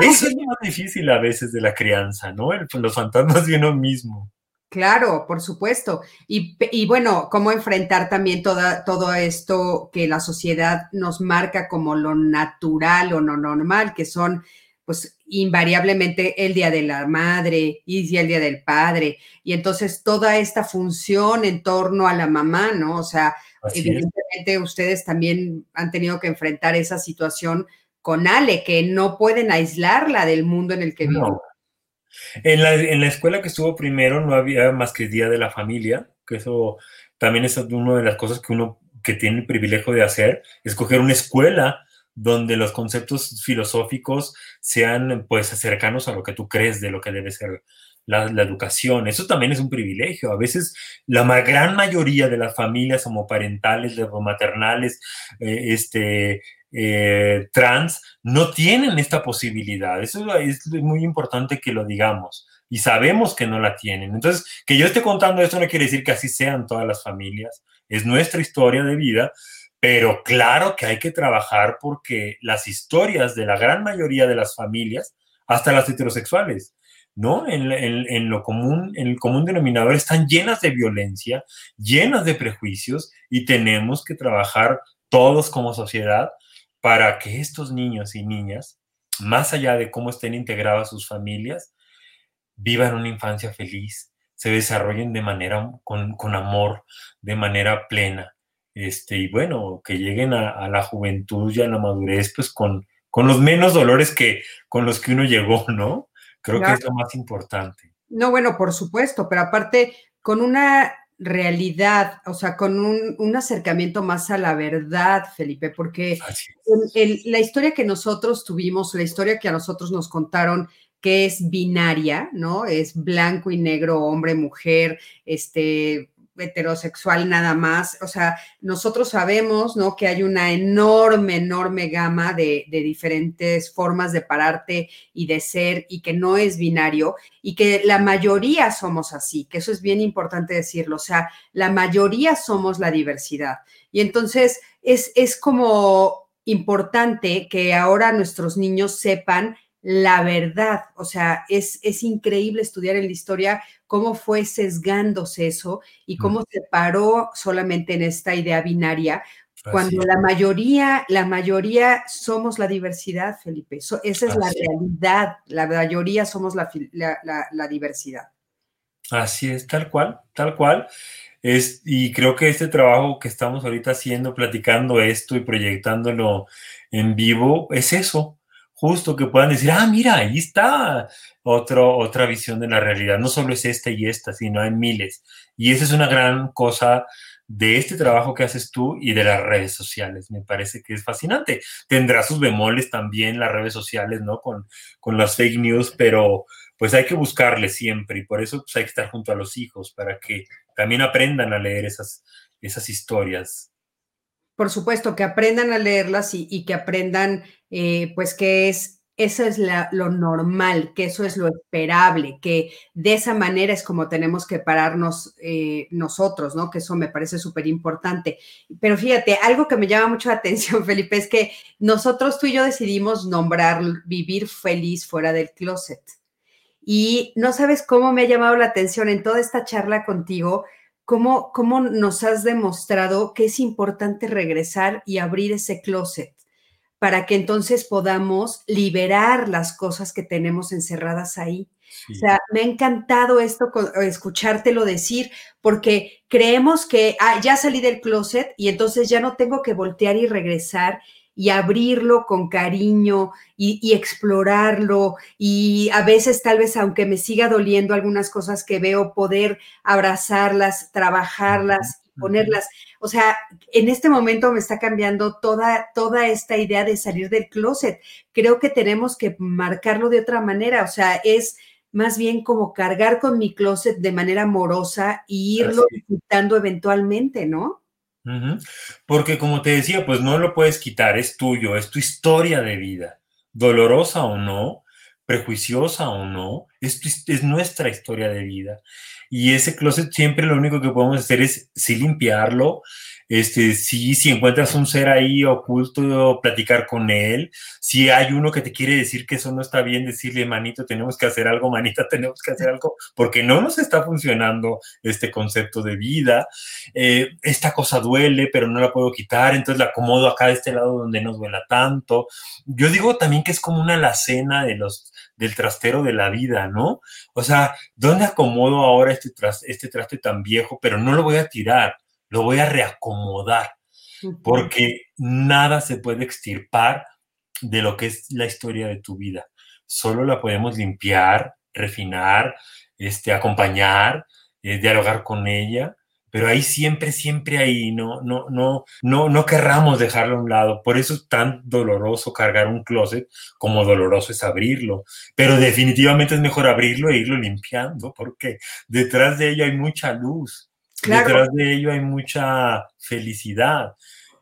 Eso es lo más difícil a veces de la crianza, ¿no? los fantasmas de uno mismo. Claro, por supuesto. Y, bueno, cómo enfrentar también toda, todo esto que la sociedad nos marca como lo natural o no normal, que son pues invariablemente el Día de la Madre y el Día del Padre. Y entonces toda esta función en torno a la mamá, ¿no? O sea, evidentemente ustedes también han tenido que enfrentar esa situación con Ale, que no pueden aislarla del mundo en el que vive. En la, en la escuela que estuvo primero no había más que Día de la Familia, que eso también es una de las cosas que uno que tiene el privilegio de hacer, escoger una escuela donde los conceptos filosóficos sean pues cercanos a lo que tú crees de lo que debe ser la, educación. Eso también es un privilegio. A veces la gran mayoría de las familias homoparentales, maternales, eh, este, eh, trans, no tienen esta posibilidad. Eso es muy importante que lo digamos. Y sabemos que no la tienen. Entonces, que yo esté contando esto no quiere decir que así sean todas las familias. Es nuestra historia de vida, pero claro que hay que trabajar porque las historias de la gran mayoría de las familias, hasta las heterosexuales, ¿no? En, lo común, en el común denominador están llenas de violencia, llenas de prejuicios y tenemos que trabajar todos como sociedad para que estos niños y niñas, más allá de cómo estén integradas sus familias, vivan una infancia feliz, se desarrollen de manera, con, con amor, de manera plena este, y bueno, que lleguen a, la juventud y a la madurez, pues con, con los menos dolores que con los que uno llegó, ¿no? Creo que es lo más importante. No, bueno, por supuesto, pero aparte, con una realidad, o sea, con un, acercamiento más a la verdad, Felipe, porque la historia que nosotros tuvimos, la historia que a nosotros nos contaron, que es binaria, ¿no? Es blanco y negro, hombre, mujer, este, heterosexual nada más. O sea, nosotros sabemos, ¿no? Que hay una enorme, enorme gama de, diferentes formas de pararte y de ser y que no es binario y que la mayoría somos así, que eso es bien importante decirlo. O sea, la mayoría somos la diversidad. Y entonces es, es como importante que ahora nuestros niños sepan la verdad. O sea, es, es increíble estudiar en la historia cómo fue sesgándose eso y cómo se paró solamente en esta idea binaria, cuando la mayoría, la mayoría somos la diversidad, Felipe. esa es la realidad. La mayoría somos la, la, diversidad. Así es, tal cual, tal cual. Es, y creo que este trabajo que estamos ahorita haciendo, platicando esto y proyectándolo en vivo, es eso, justo que puedan decir, ah, mira, ahí está otro, otra visión de la realidad. No solo es esta y esta, sino hay miles. Y esa es una gran cosa de este trabajo que haces tú y de las redes sociales. Me parece que es fascinante. Tendrá sus bemoles también las redes sociales, ¿no? Con, con las fake news, pero pues hay que buscarle siempre y por eso pues, hay que estar junto a los hijos para que también aprendan a leer esas, esas historias por supuesto, que aprendan a leerlas y, que aprendan, eh, pues, que es, eso es lo normal, que eso es lo esperable, que de esa manera es como tenemos que pararnos eh, nosotros, ¿no? Que eso me parece súper importante. Pero fíjate, algo que me llama mucho la atención, Felipe, es que nosotros, tú y yo decidimos nombrar vivir feliz fuera del closet. Y no sabes cómo me ha llamado la atención en toda esta charla contigo cómo, cómo nos has demostrado que es importante regresar y abrir ese closet para que entonces podamos liberar las cosas que tenemos encerradas ahí. O sea, me ha encantado esto, escuchártelo decir, porque creemos que ah, ya salí del closet y entonces ya no tengo que voltear y regresar y abrirlo con cariño y, explorarlo y a veces tal vez aunque me siga doliendo algunas cosas que veo, poder abrazarlas, trabajarlas, ponerlas. O sea, en este momento me está cambiando toda, toda esta idea de salir del closet. Creo que tenemos que marcarlo de otra manera. O sea, es más bien como cargar con mi closet de manera amorosa e irlo quitando eventualmente, ¿no? Porque como te decía, pues no lo puedes quitar, es tuyo, es tu historia de vida, dolorosa o no, prejuiciosa o no, es, es nuestra historia de vida. Y ese closet siempre lo único que podemos hacer es sí limpiarlo, este, sí, si encuentras un ser ahí oculto, platicar con él. Si hay uno que te quiere decir que eso no está bien, decirle, manito, tenemos que hacer algo, manita, tenemos que hacer algo, porque no nos está funcionando este concepto de vida. Eh, esta cosa duele, pero no la puedo quitar, entonces la acomodo acá de este lado donde no duela tanto. Yo digo también que es como una alacena de los del trastero de la vida, ¿no? O sea, ¿dónde acomodo ahora este, este traste tan viejo? Pero no lo voy a tirar, lo voy a reacomodar, porque nada se puede extirpar de lo que es la historia de tu vida. Solo la podemos limpiar, refinar, este, acompañar, eh, dialogar con ella, pero ahí siempre, siempre ahí, no, no, no, no, no querramos dejarlo a un lado. Por eso es tan doloroso cargar un closet como doloroso es abrirlo. Pero definitivamente es mejor abrirlo e irlo limpiando, porque detrás de ello hay mucha luz. Detrás de ello hay mucha felicidad.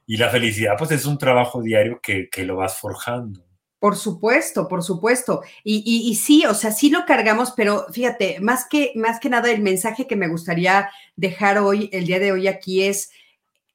Y la felicidad, pues, es un trabajo diario que, que lo vas forjando. Por supuesto, por supuesto. Y, y, sí, o sea, sí lo cargamos, pero fíjate, más que, más que nada el mensaje que me gustaría dejar hoy, el día de hoy aquí es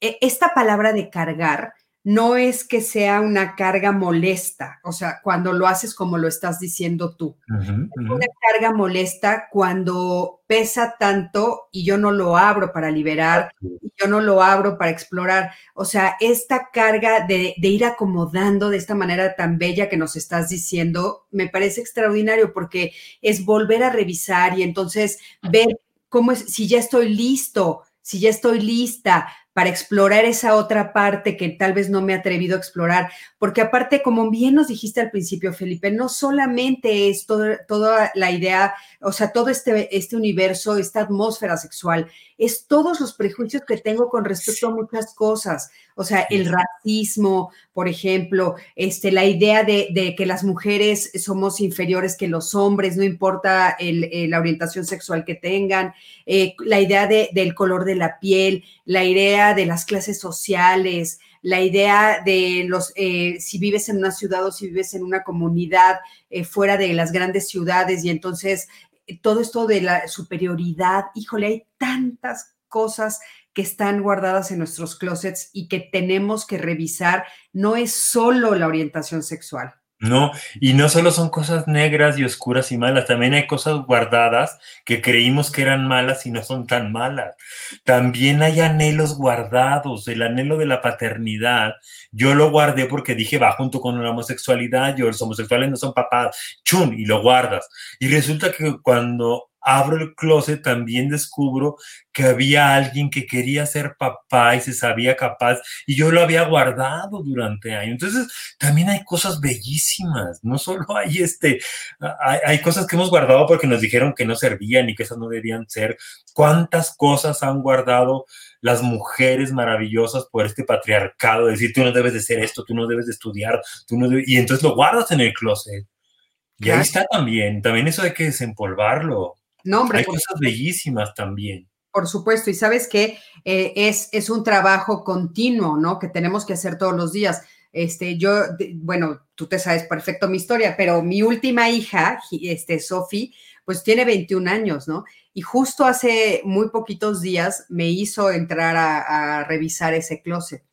e, esta palabra de cargar no es que sea una carga molesta, o sea, cuando lo haces como lo estás diciendo tú. Una carga molesta cuando pesa tanto y yo no lo abro para liberar, y yo no lo abro para explorar. O sea, esta carga de, de, ir acomodando de esta manera tan bella que nos estás diciendo, me parece extraordinario porque es volver a revisar y entonces ver cómo es, si ya estoy listo, si ya estoy lista para explorar esa otra parte que tal vez no me he atrevido a explorar, porque aparte, como bien nos dijiste al principio, Felipe, no solamente es toda la idea, o sea, todo este, este universo, esta atmósfera sexual, es todos los prejuicios que tengo con respecto a muchas cosas, o sea, el racismo, por ejemplo, este, la idea de, que las mujeres somos inferiores que los hombres, no importa la orientación sexual que tengan, eh, la idea del color de la piel, la idea de las clases sociales, la idea de los, eh, si vives en una ciudad o si vives en una comunidad eh, fuera de las grandes ciudades y entonces todo esto de la superioridad, híjole, hay tantas cosas que están guardadas en nuestros closets y que tenemos que revisar. No es solo la orientación sexual. No, y no solo son cosas negras y oscuras y malas, también hay cosas guardadas que creímos que eran malas y no son tan malas. También hay anhelos guardados, el anhelo de la paternidad. Yo lo guardé porque dije, va junto con la homosexualidad, yo los homosexuales no son papás, chun, y lo guardas. Y resulta que cuando abro el closet, también descubro que había alguien que quería ser papá y se sabía capaz y yo lo había guardado durante años. Entonces, también hay cosas bellísimas, no solo hay este, hay, cosas que hemos guardado porque nos dijeron que no servían y que esas no debían ser. ¿Cuántas cosas han guardado las mujeres maravillosas por este patriarcado? decir, tú no debes de ser esto, tú no debes de estudiar, tú no y entonces lo guardas en el closet. Y ahí está también, también eso hay que desempolvarlo. No, hombre. Hay cosas bellísimas también. Por supuesto, y sabes que eh, es, es un trabajo continuo, ¿no? Que tenemos que hacer todos los días. Este, yo, bueno, tú te sabes perfecto mi historia, pero mi última hija, este, Sofi, pues tiene 21 años, ¿no? Y justo hace muy poquitos días me hizo entrar a revisar ese closet.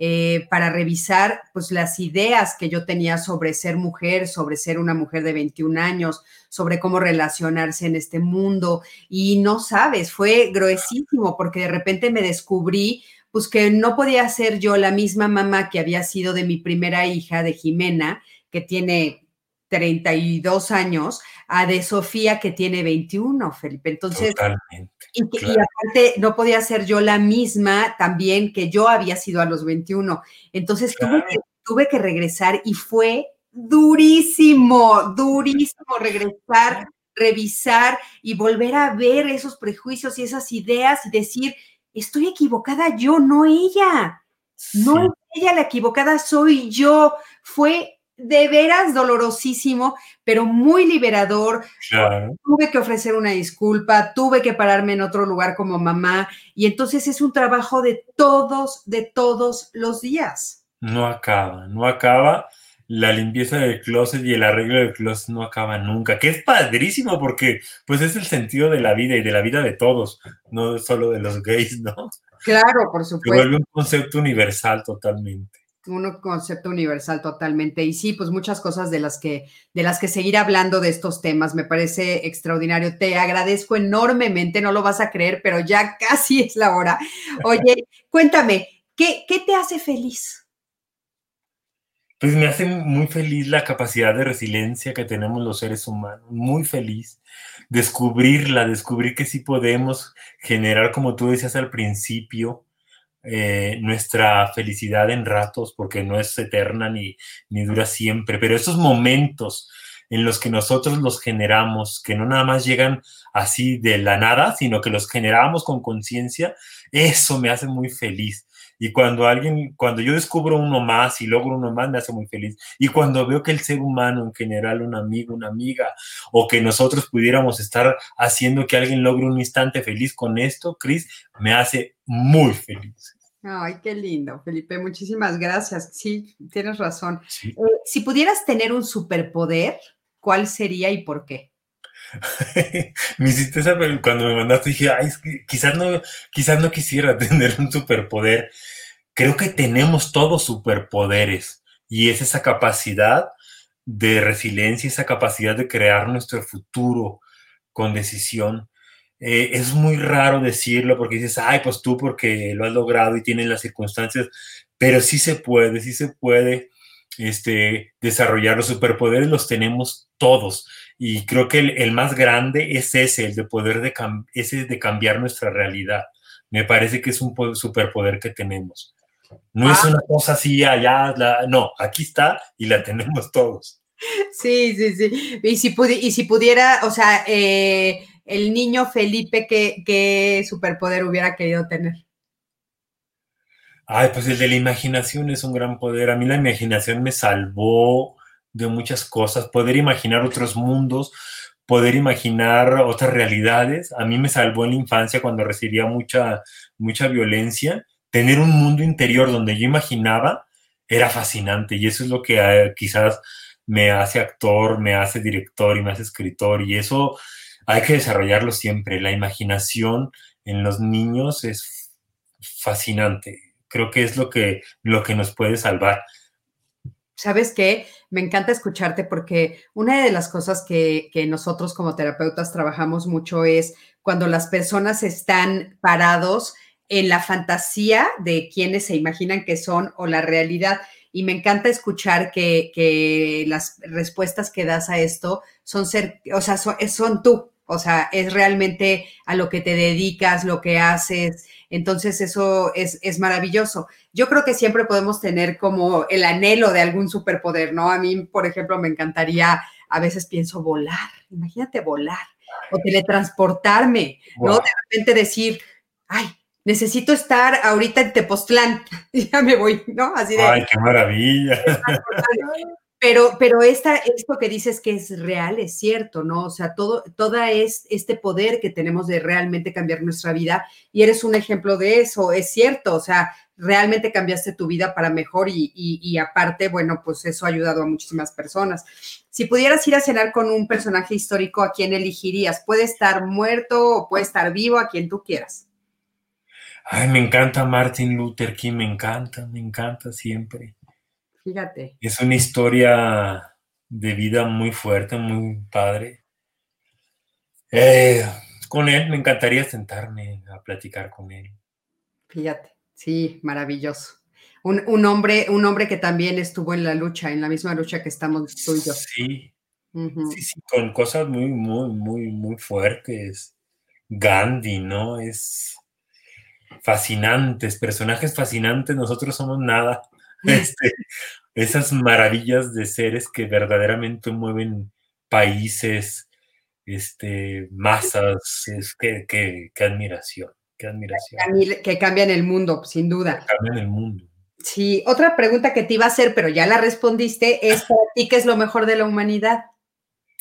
Eh, para revisar pues las ideas que yo tenía sobre ser mujer, sobre ser una mujer de 21 años, sobre cómo relacionarse en este mundo. Y no sabes, fue gruesísimo porque de repente me descubrí pues que no podía ser yo la misma mamá que había sido de mi primera hija, de Jimena, que tiene 32 años, a de Sofía, que tiene 21, Felipe. Entonces, y, aparte no podía ser yo la misma también que yo había sido a los 21. Entonces tuve, que, tuve que regresar y fue durísimo, durísimo regresar, revisar y volver a ver esos prejuicios y esas ideas y decir, estoy equivocada yo, no ella. No es ella la equivocada, soy yo. Fue de veras dolorosísimo, pero muy liberador. Tuve que ofrecer una disculpa, tuve que pararme en otro lugar como mamá y entonces es un trabajo de todos, de todos los días. No acaba, no acaba. La limpieza del closet y el arreglo del closet no acaba nunca, que es padrísimo porque pues es el sentido de la vida y de la vida de todos, no solo de los gays, ¿no? Claro, por supuesto. Se vuelve un concepto universal totalmente. Un concepto universal totalmente. Y sí, pues muchas cosas de las que, de las que seguir hablando de estos temas. Me parece extraordinario. Te agradezco enormemente, no lo vas a creer, pero ya casi es la hora. Oye, cuéntame, ¿qué, qué te hace feliz? Pues me hace muy feliz la capacidad de resiliencia que tenemos los seres humanos, muy feliz. Descubrirla, descubrir que sí podemos generar, como tú decías al principio, eh, nuestra felicidad en ratos, porque no es eterna ni, ni dura siempre, pero esos momentos en los que nosotros los generamos, que no nada más llegan así de la nada, sino que los generamos con conciencia, eso me hace muy feliz. Y cuando alguien, cuando yo descubro uno más y logro uno más, me hace muy feliz. Y cuando veo que el ser humano en general, un amigo, una amiga, o que nosotros pudiéramos estar haciendo que alguien logre un instante feliz con esto, Cris, me hace muy feliz. Ay, qué lindo, Felipe. Muchísimas gracias. Sí, tienes razón. Eh, si pudieras tener un superpoder, ¿cuál sería y por qué? me hiciste cuando me mandaste dije, ay, quizás no, quizás no quisiera tener un superpoder. Creo que tenemos todos superpoderes y es esa capacidad de resiliencia, esa capacidad de crear nuestro futuro con decisión. Eh, es muy raro decirlo porque dices, ay, pues tú porque lo has logrado y tienes las circunstancias, pero sí se puede, sí se puede este, desarrollar los superpoderes, los tenemos todos. Y creo que el, más grande es ese, el de poder de, ese de cambiar nuestra realidad. Me parece que es un superpoder que tenemos. No es ah. una cosa así allá, no, aquí está y la tenemos todos. Sí, sí, sí. Y si, y si pudiera, o sea, eh, el niño Felipe, ¿qué, ¿qué superpoder hubiera querido tener? Ay, pues el de la imaginación es un gran poder. A mí la imaginación me salvó de muchas cosas, poder imaginar otros mundos, poder imaginar otras realidades. A mí me salvó en la infancia cuando recibía mucha, mucha violencia. Tener un mundo interior donde yo imaginaba era fascinante y eso es lo que eh, quizás me hace actor, me hace director y me hace escritor y eso hay que desarrollarlo siempre. La imaginación en los niños es fascinante. Creo que es lo que, lo que nos puede salvar. ¿Sabes qué? Me encanta escucharte porque una de las cosas que, nosotros como terapeutas trabajamos mucho es cuando las personas están parados en la fantasía de quienes se imaginan que son o la realidad. Y me encanta escuchar que, las respuestas que das a esto son ser, o sea, son tú, o sea, es realmente a lo que te dedicas, lo que haces. Entonces, eso es, es, maravilloso. Yo creo que siempre podemos tener como el anhelo de algún superpoder, ¿no? A mí, por ejemplo, me encantaría, a veces pienso volar, imagínate volar o teletransportarme, ¿no? De repente decir, ay, necesito estar ahorita en Tepoztlán ya me voy, ¿no? Así de. Ay, qué maravilla. Pero, pero esta, esto que dices que es real, es cierto, ¿no? O sea, todo, toda es este poder que tenemos de realmente cambiar nuestra vida y eres un ejemplo de eso, es cierto, o sea, realmente cambiaste tu vida para mejor y, y, aparte, bueno, pues eso ha ayudado a muchísimas personas. Si pudieras ir a cenar con un personaje histórico, ¿a quién elegirías? Puede estar muerto o puede estar vivo, a quien tú quieras. Ay, me encanta Martin Luther King, me encanta, me encanta siempre. Fíjate. Es una historia de vida muy fuerte, muy padre. Eh, con él me encantaría sentarme a platicar con él. Fíjate, sí, maravilloso. Un, hombre, un hombre que también estuvo en la lucha, en la misma lucha que estamos tú y yo. Sí, sí, sí, con cosas muy, muy, muy, muy fuertes. Gandhi, ¿no? Es fascinantes, personajes fascinantes, nosotros somos nada. Este, esas maravillas de seres que verdaderamente mueven países, este, masas, es que, qué admiración, qué admiración. Que cambian el mundo, sin duda. cambian el mundo. Sí, otra pregunta que te iba a hacer, pero ya la respondiste, es para ti qué es lo mejor de la humanidad.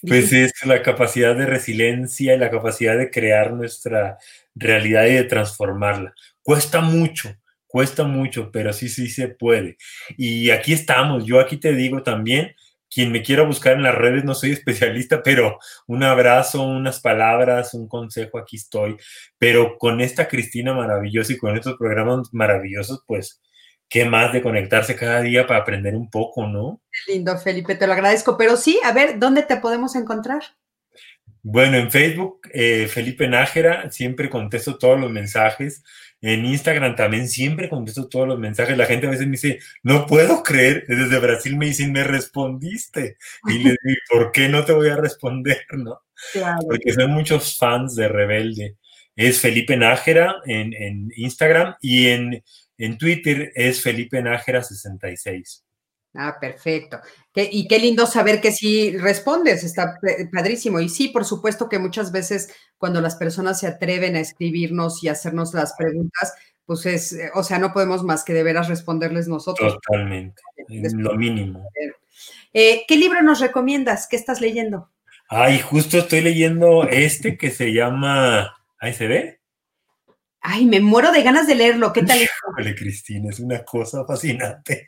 Pues es la capacidad de resiliencia y la capacidad de crear nuestra realidad y de transformarla. Cuesta mucho, Cuesta mucho, pero sí, sí se puede. Y aquí estamos. Yo aquí te digo también, quien me quiera buscar en las redes, no soy especialista, pero un abrazo, unas palabras, un consejo, aquí estoy. Pero con esta Cristina maravillosa y con estos programas maravillosos, pues, ¿qué más de conectarse cada día para aprender un poco, no? Qué lindo, Felipe, te lo agradezco. Pero sí, a ver, ¿dónde te podemos encontrar? Bueno, en Facebook, eh, Felipe Nájera, siempre contesto todos los mensajes. En Instagram también siempre contesto todos los mensajes. La gente a veces me dice, no puedo creer. Desde Brasil me dicen, me respondiste. Y les digo, ¿por qué no te voy a responder? ¿No? Porque son muchos fans de Rebelde. Es Felipe Nájera en, en Instagram y en, en Twitter es Felipe Nájera 66. Ah, perfecto. Y qué lindo saber que sí respondes, está padrísimo. Y sí, por supuesto que muchas veces cuando las personas se atreven a escribirnos y hacernos las preguntas, pues es, eh, o sea, no podemos más que de veras responderles nosotros. Totalmente, lo mínimo. Eh, ¿Qué libro nos recomiendas? ¿Qué estás leyendo? Ay, justo estoy leyendo este que se llama, ¿ahí se ve? Ay, me muero de ganas de leerlo. ¿Qué tal? Híjole, Cristina, es una cosa fascinante.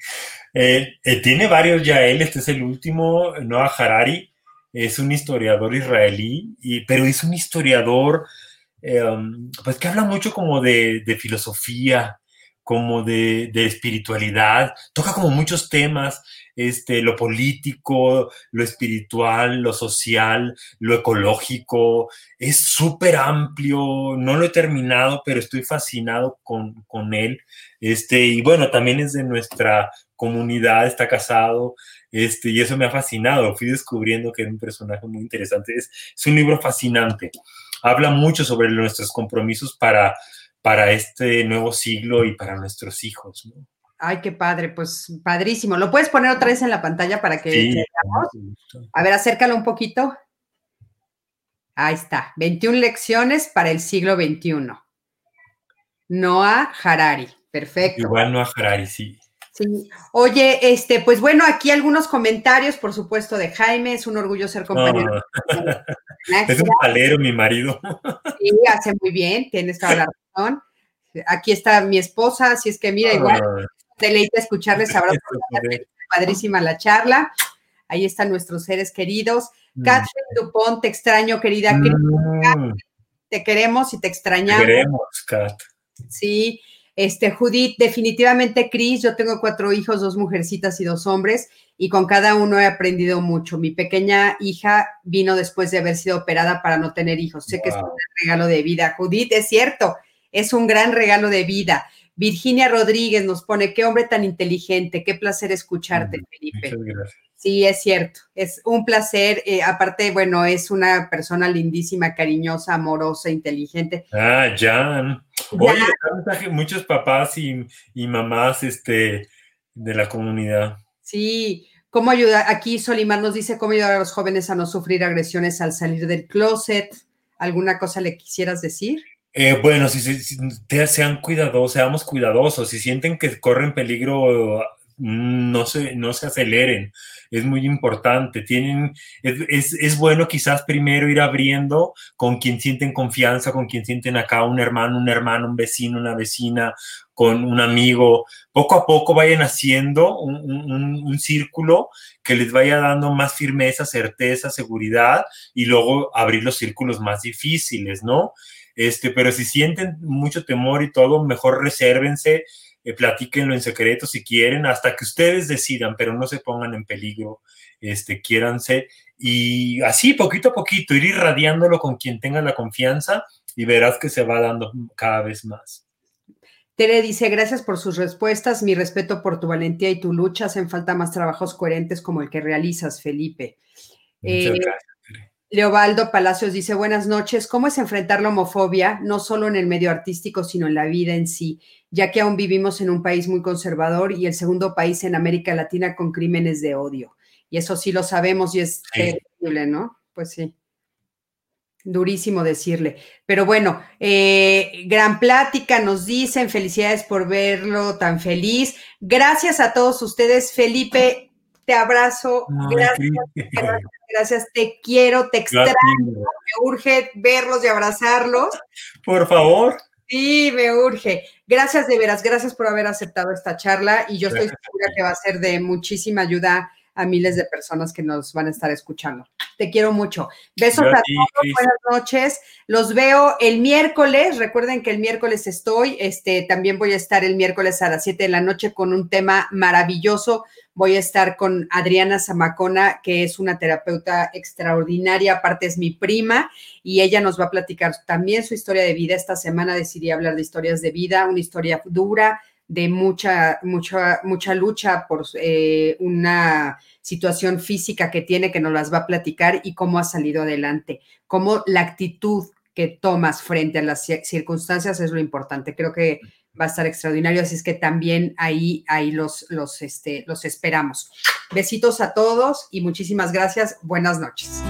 Eh, tiene varios ya él, este es el último, Noah Harari, es un historiador israelí, y, pero es un historiador um, pues que habla mucho como de, de filosofía, como de, de, espiritualidad, toca como muchos temas, este, lo político, lo espiritual, lo social, lo ecológico, es súper amplio, no lo he terminado, pero estoy fascinado con, con, él, este, y bueno, también es de nuestra comunidad, está casado, este, y eso me ha fascinado, fui descubriendo que era un personaje muy interesante, es, es un libro fascinante, habla mucho sobre nuestros compromisos para para este nuevo siglo y para nuestros hijos. Ay, qué padre, pues padrísimo. ¿Lo puedes poner otra vez en la pantalla para que sí, A ver, acércalo un poquito. Ahí está, 21 lecciones para el siglo XXI. Noah Harari, perfecto. Igual Noah Harari, sí. Sí. Oye, este, pues bueno, aquí algunos comentarios, por supuesto, de Jaime, es un orgullo ser compañero. es un palero, mi marido. Sí, hace muy bien, tienes toda la razón. Aquí está mi esposa, así es que mira, igual, deleite escucharles, ahora padrísima la charla. Ahí están nuestros seres queridos. Mm. Catherine Dupont, te extraño, querida. Mm. Te queremos y te extrañamos. Te queremos, Kat. Sí, este, Judith, definitivamente Cris, yo tengo cuatro hijos, dos mujercitas y dos hombres, y con cada uno he aprendido mucho. Mi pequeña hija vino después de haber sido operada para no tener hijos. Sé que es un regalo de vida. Judith, es cierto, es un gran regalo de vida. Virginia Rodríguez nos pone, qué hombre tan inteligente, qué placer escucharte, Felipe. Muchas gracias. Sí, es cierto, es un placer. Eh, aparte, bueno, es una persona lindísima, cariñosa, amorosa, inteligente. Ah, Jan. Oye, muchos papás y, y, mamás este, de la comunidad. Sí, ¿cómo ayudar? Aquí Solimar nos dice cómo ayudar a los jóvenes a no sufrir agresiones al salir del closet. ¿Alguna cosa le quisieras decir? Eh, bueno, si, si, sean cuidadosos, seamos cuidadosos. Si sienten que corren peligro no se, no se aceleren, es muy importante. Tienen, es, es, bueno quizás primero ir abriendo con quien sienten confianza, con quien sienten acá un hermano, un hermano, un vecino, una vecina, con un amigo. Poco a poco vayan haciendo un, un, un círculo que les vaya dando más firmeza, certeza, seguridad y luego abrir los círculos más difíciles, ¿no? Este, pero si sienten mucho temor y todo, mejor resérvense eh, platíquenlo en secreto si quieren, hasta que ustedes decidan, pero no se pongan en peligro, este, quiéranse. Y así, poquito a poquito, ir irradiándolo con quien tenga la confianza y verás que se va dando cada vez más. Tere dice, gracias por sus respuestas, mi respeto por tu valentía y tu lucha, hacen falta más trabajos coherentes como el que realizas, Felipe. Muchas eh, gracias. Leobaldo Palacios dice, buenas noches, ¿cómo es enfrentar la homofobia, no solo en el medio artístico, sino en la vida en sí? ya que aún vivimos en un país muy conservador y el segundo país en América Latina con crímenes de odio. Y eso sí lo sabemos y es terrible, ¿no? Pues sí. Durísimo decirle. Pero bueno, eh, gran plática, nos dicen, felicidades por verlo tan feliz. Gracias a todos ustedes, Felipe, te abrazo. gracias, gracias, te quiero, te extraño. Me urge verlos y abrazarlos. Por favor. Sí, me urge. Gracias de veras, gracias por haber aceptado esta charla y yo estoy segura que va a ser de muchísima ayuda a miles de personas que nos van a estar escuchando. Te quiero mucho. Besos a todos, buenas noches. Los veo el miércoles. Recuerden que el miércoles estoy. Este, también voy a estar el miércoles a las 7 de la noche con un tema maravilloso. Voy a estar con Adriana Zamacona, que es una terapeuta extraordinaria, aparte es mi prima, y ella nos va a platicar también su historia de vida. Esta semana decidí hablar de historias de vida, una historia dura, de mucha, mucha, mucha lucha por eh, una situación física que tiene, que nos las va a platicar y cómo ha salido adelante, cómo la actitud que tomas frente a las circunstancias es lo importante. Creo que va a estar extraordinario, así es que también ahí, ahí los, los, este, los esperamos. Besitos a todos y muchísimas gracias. Buenas noches.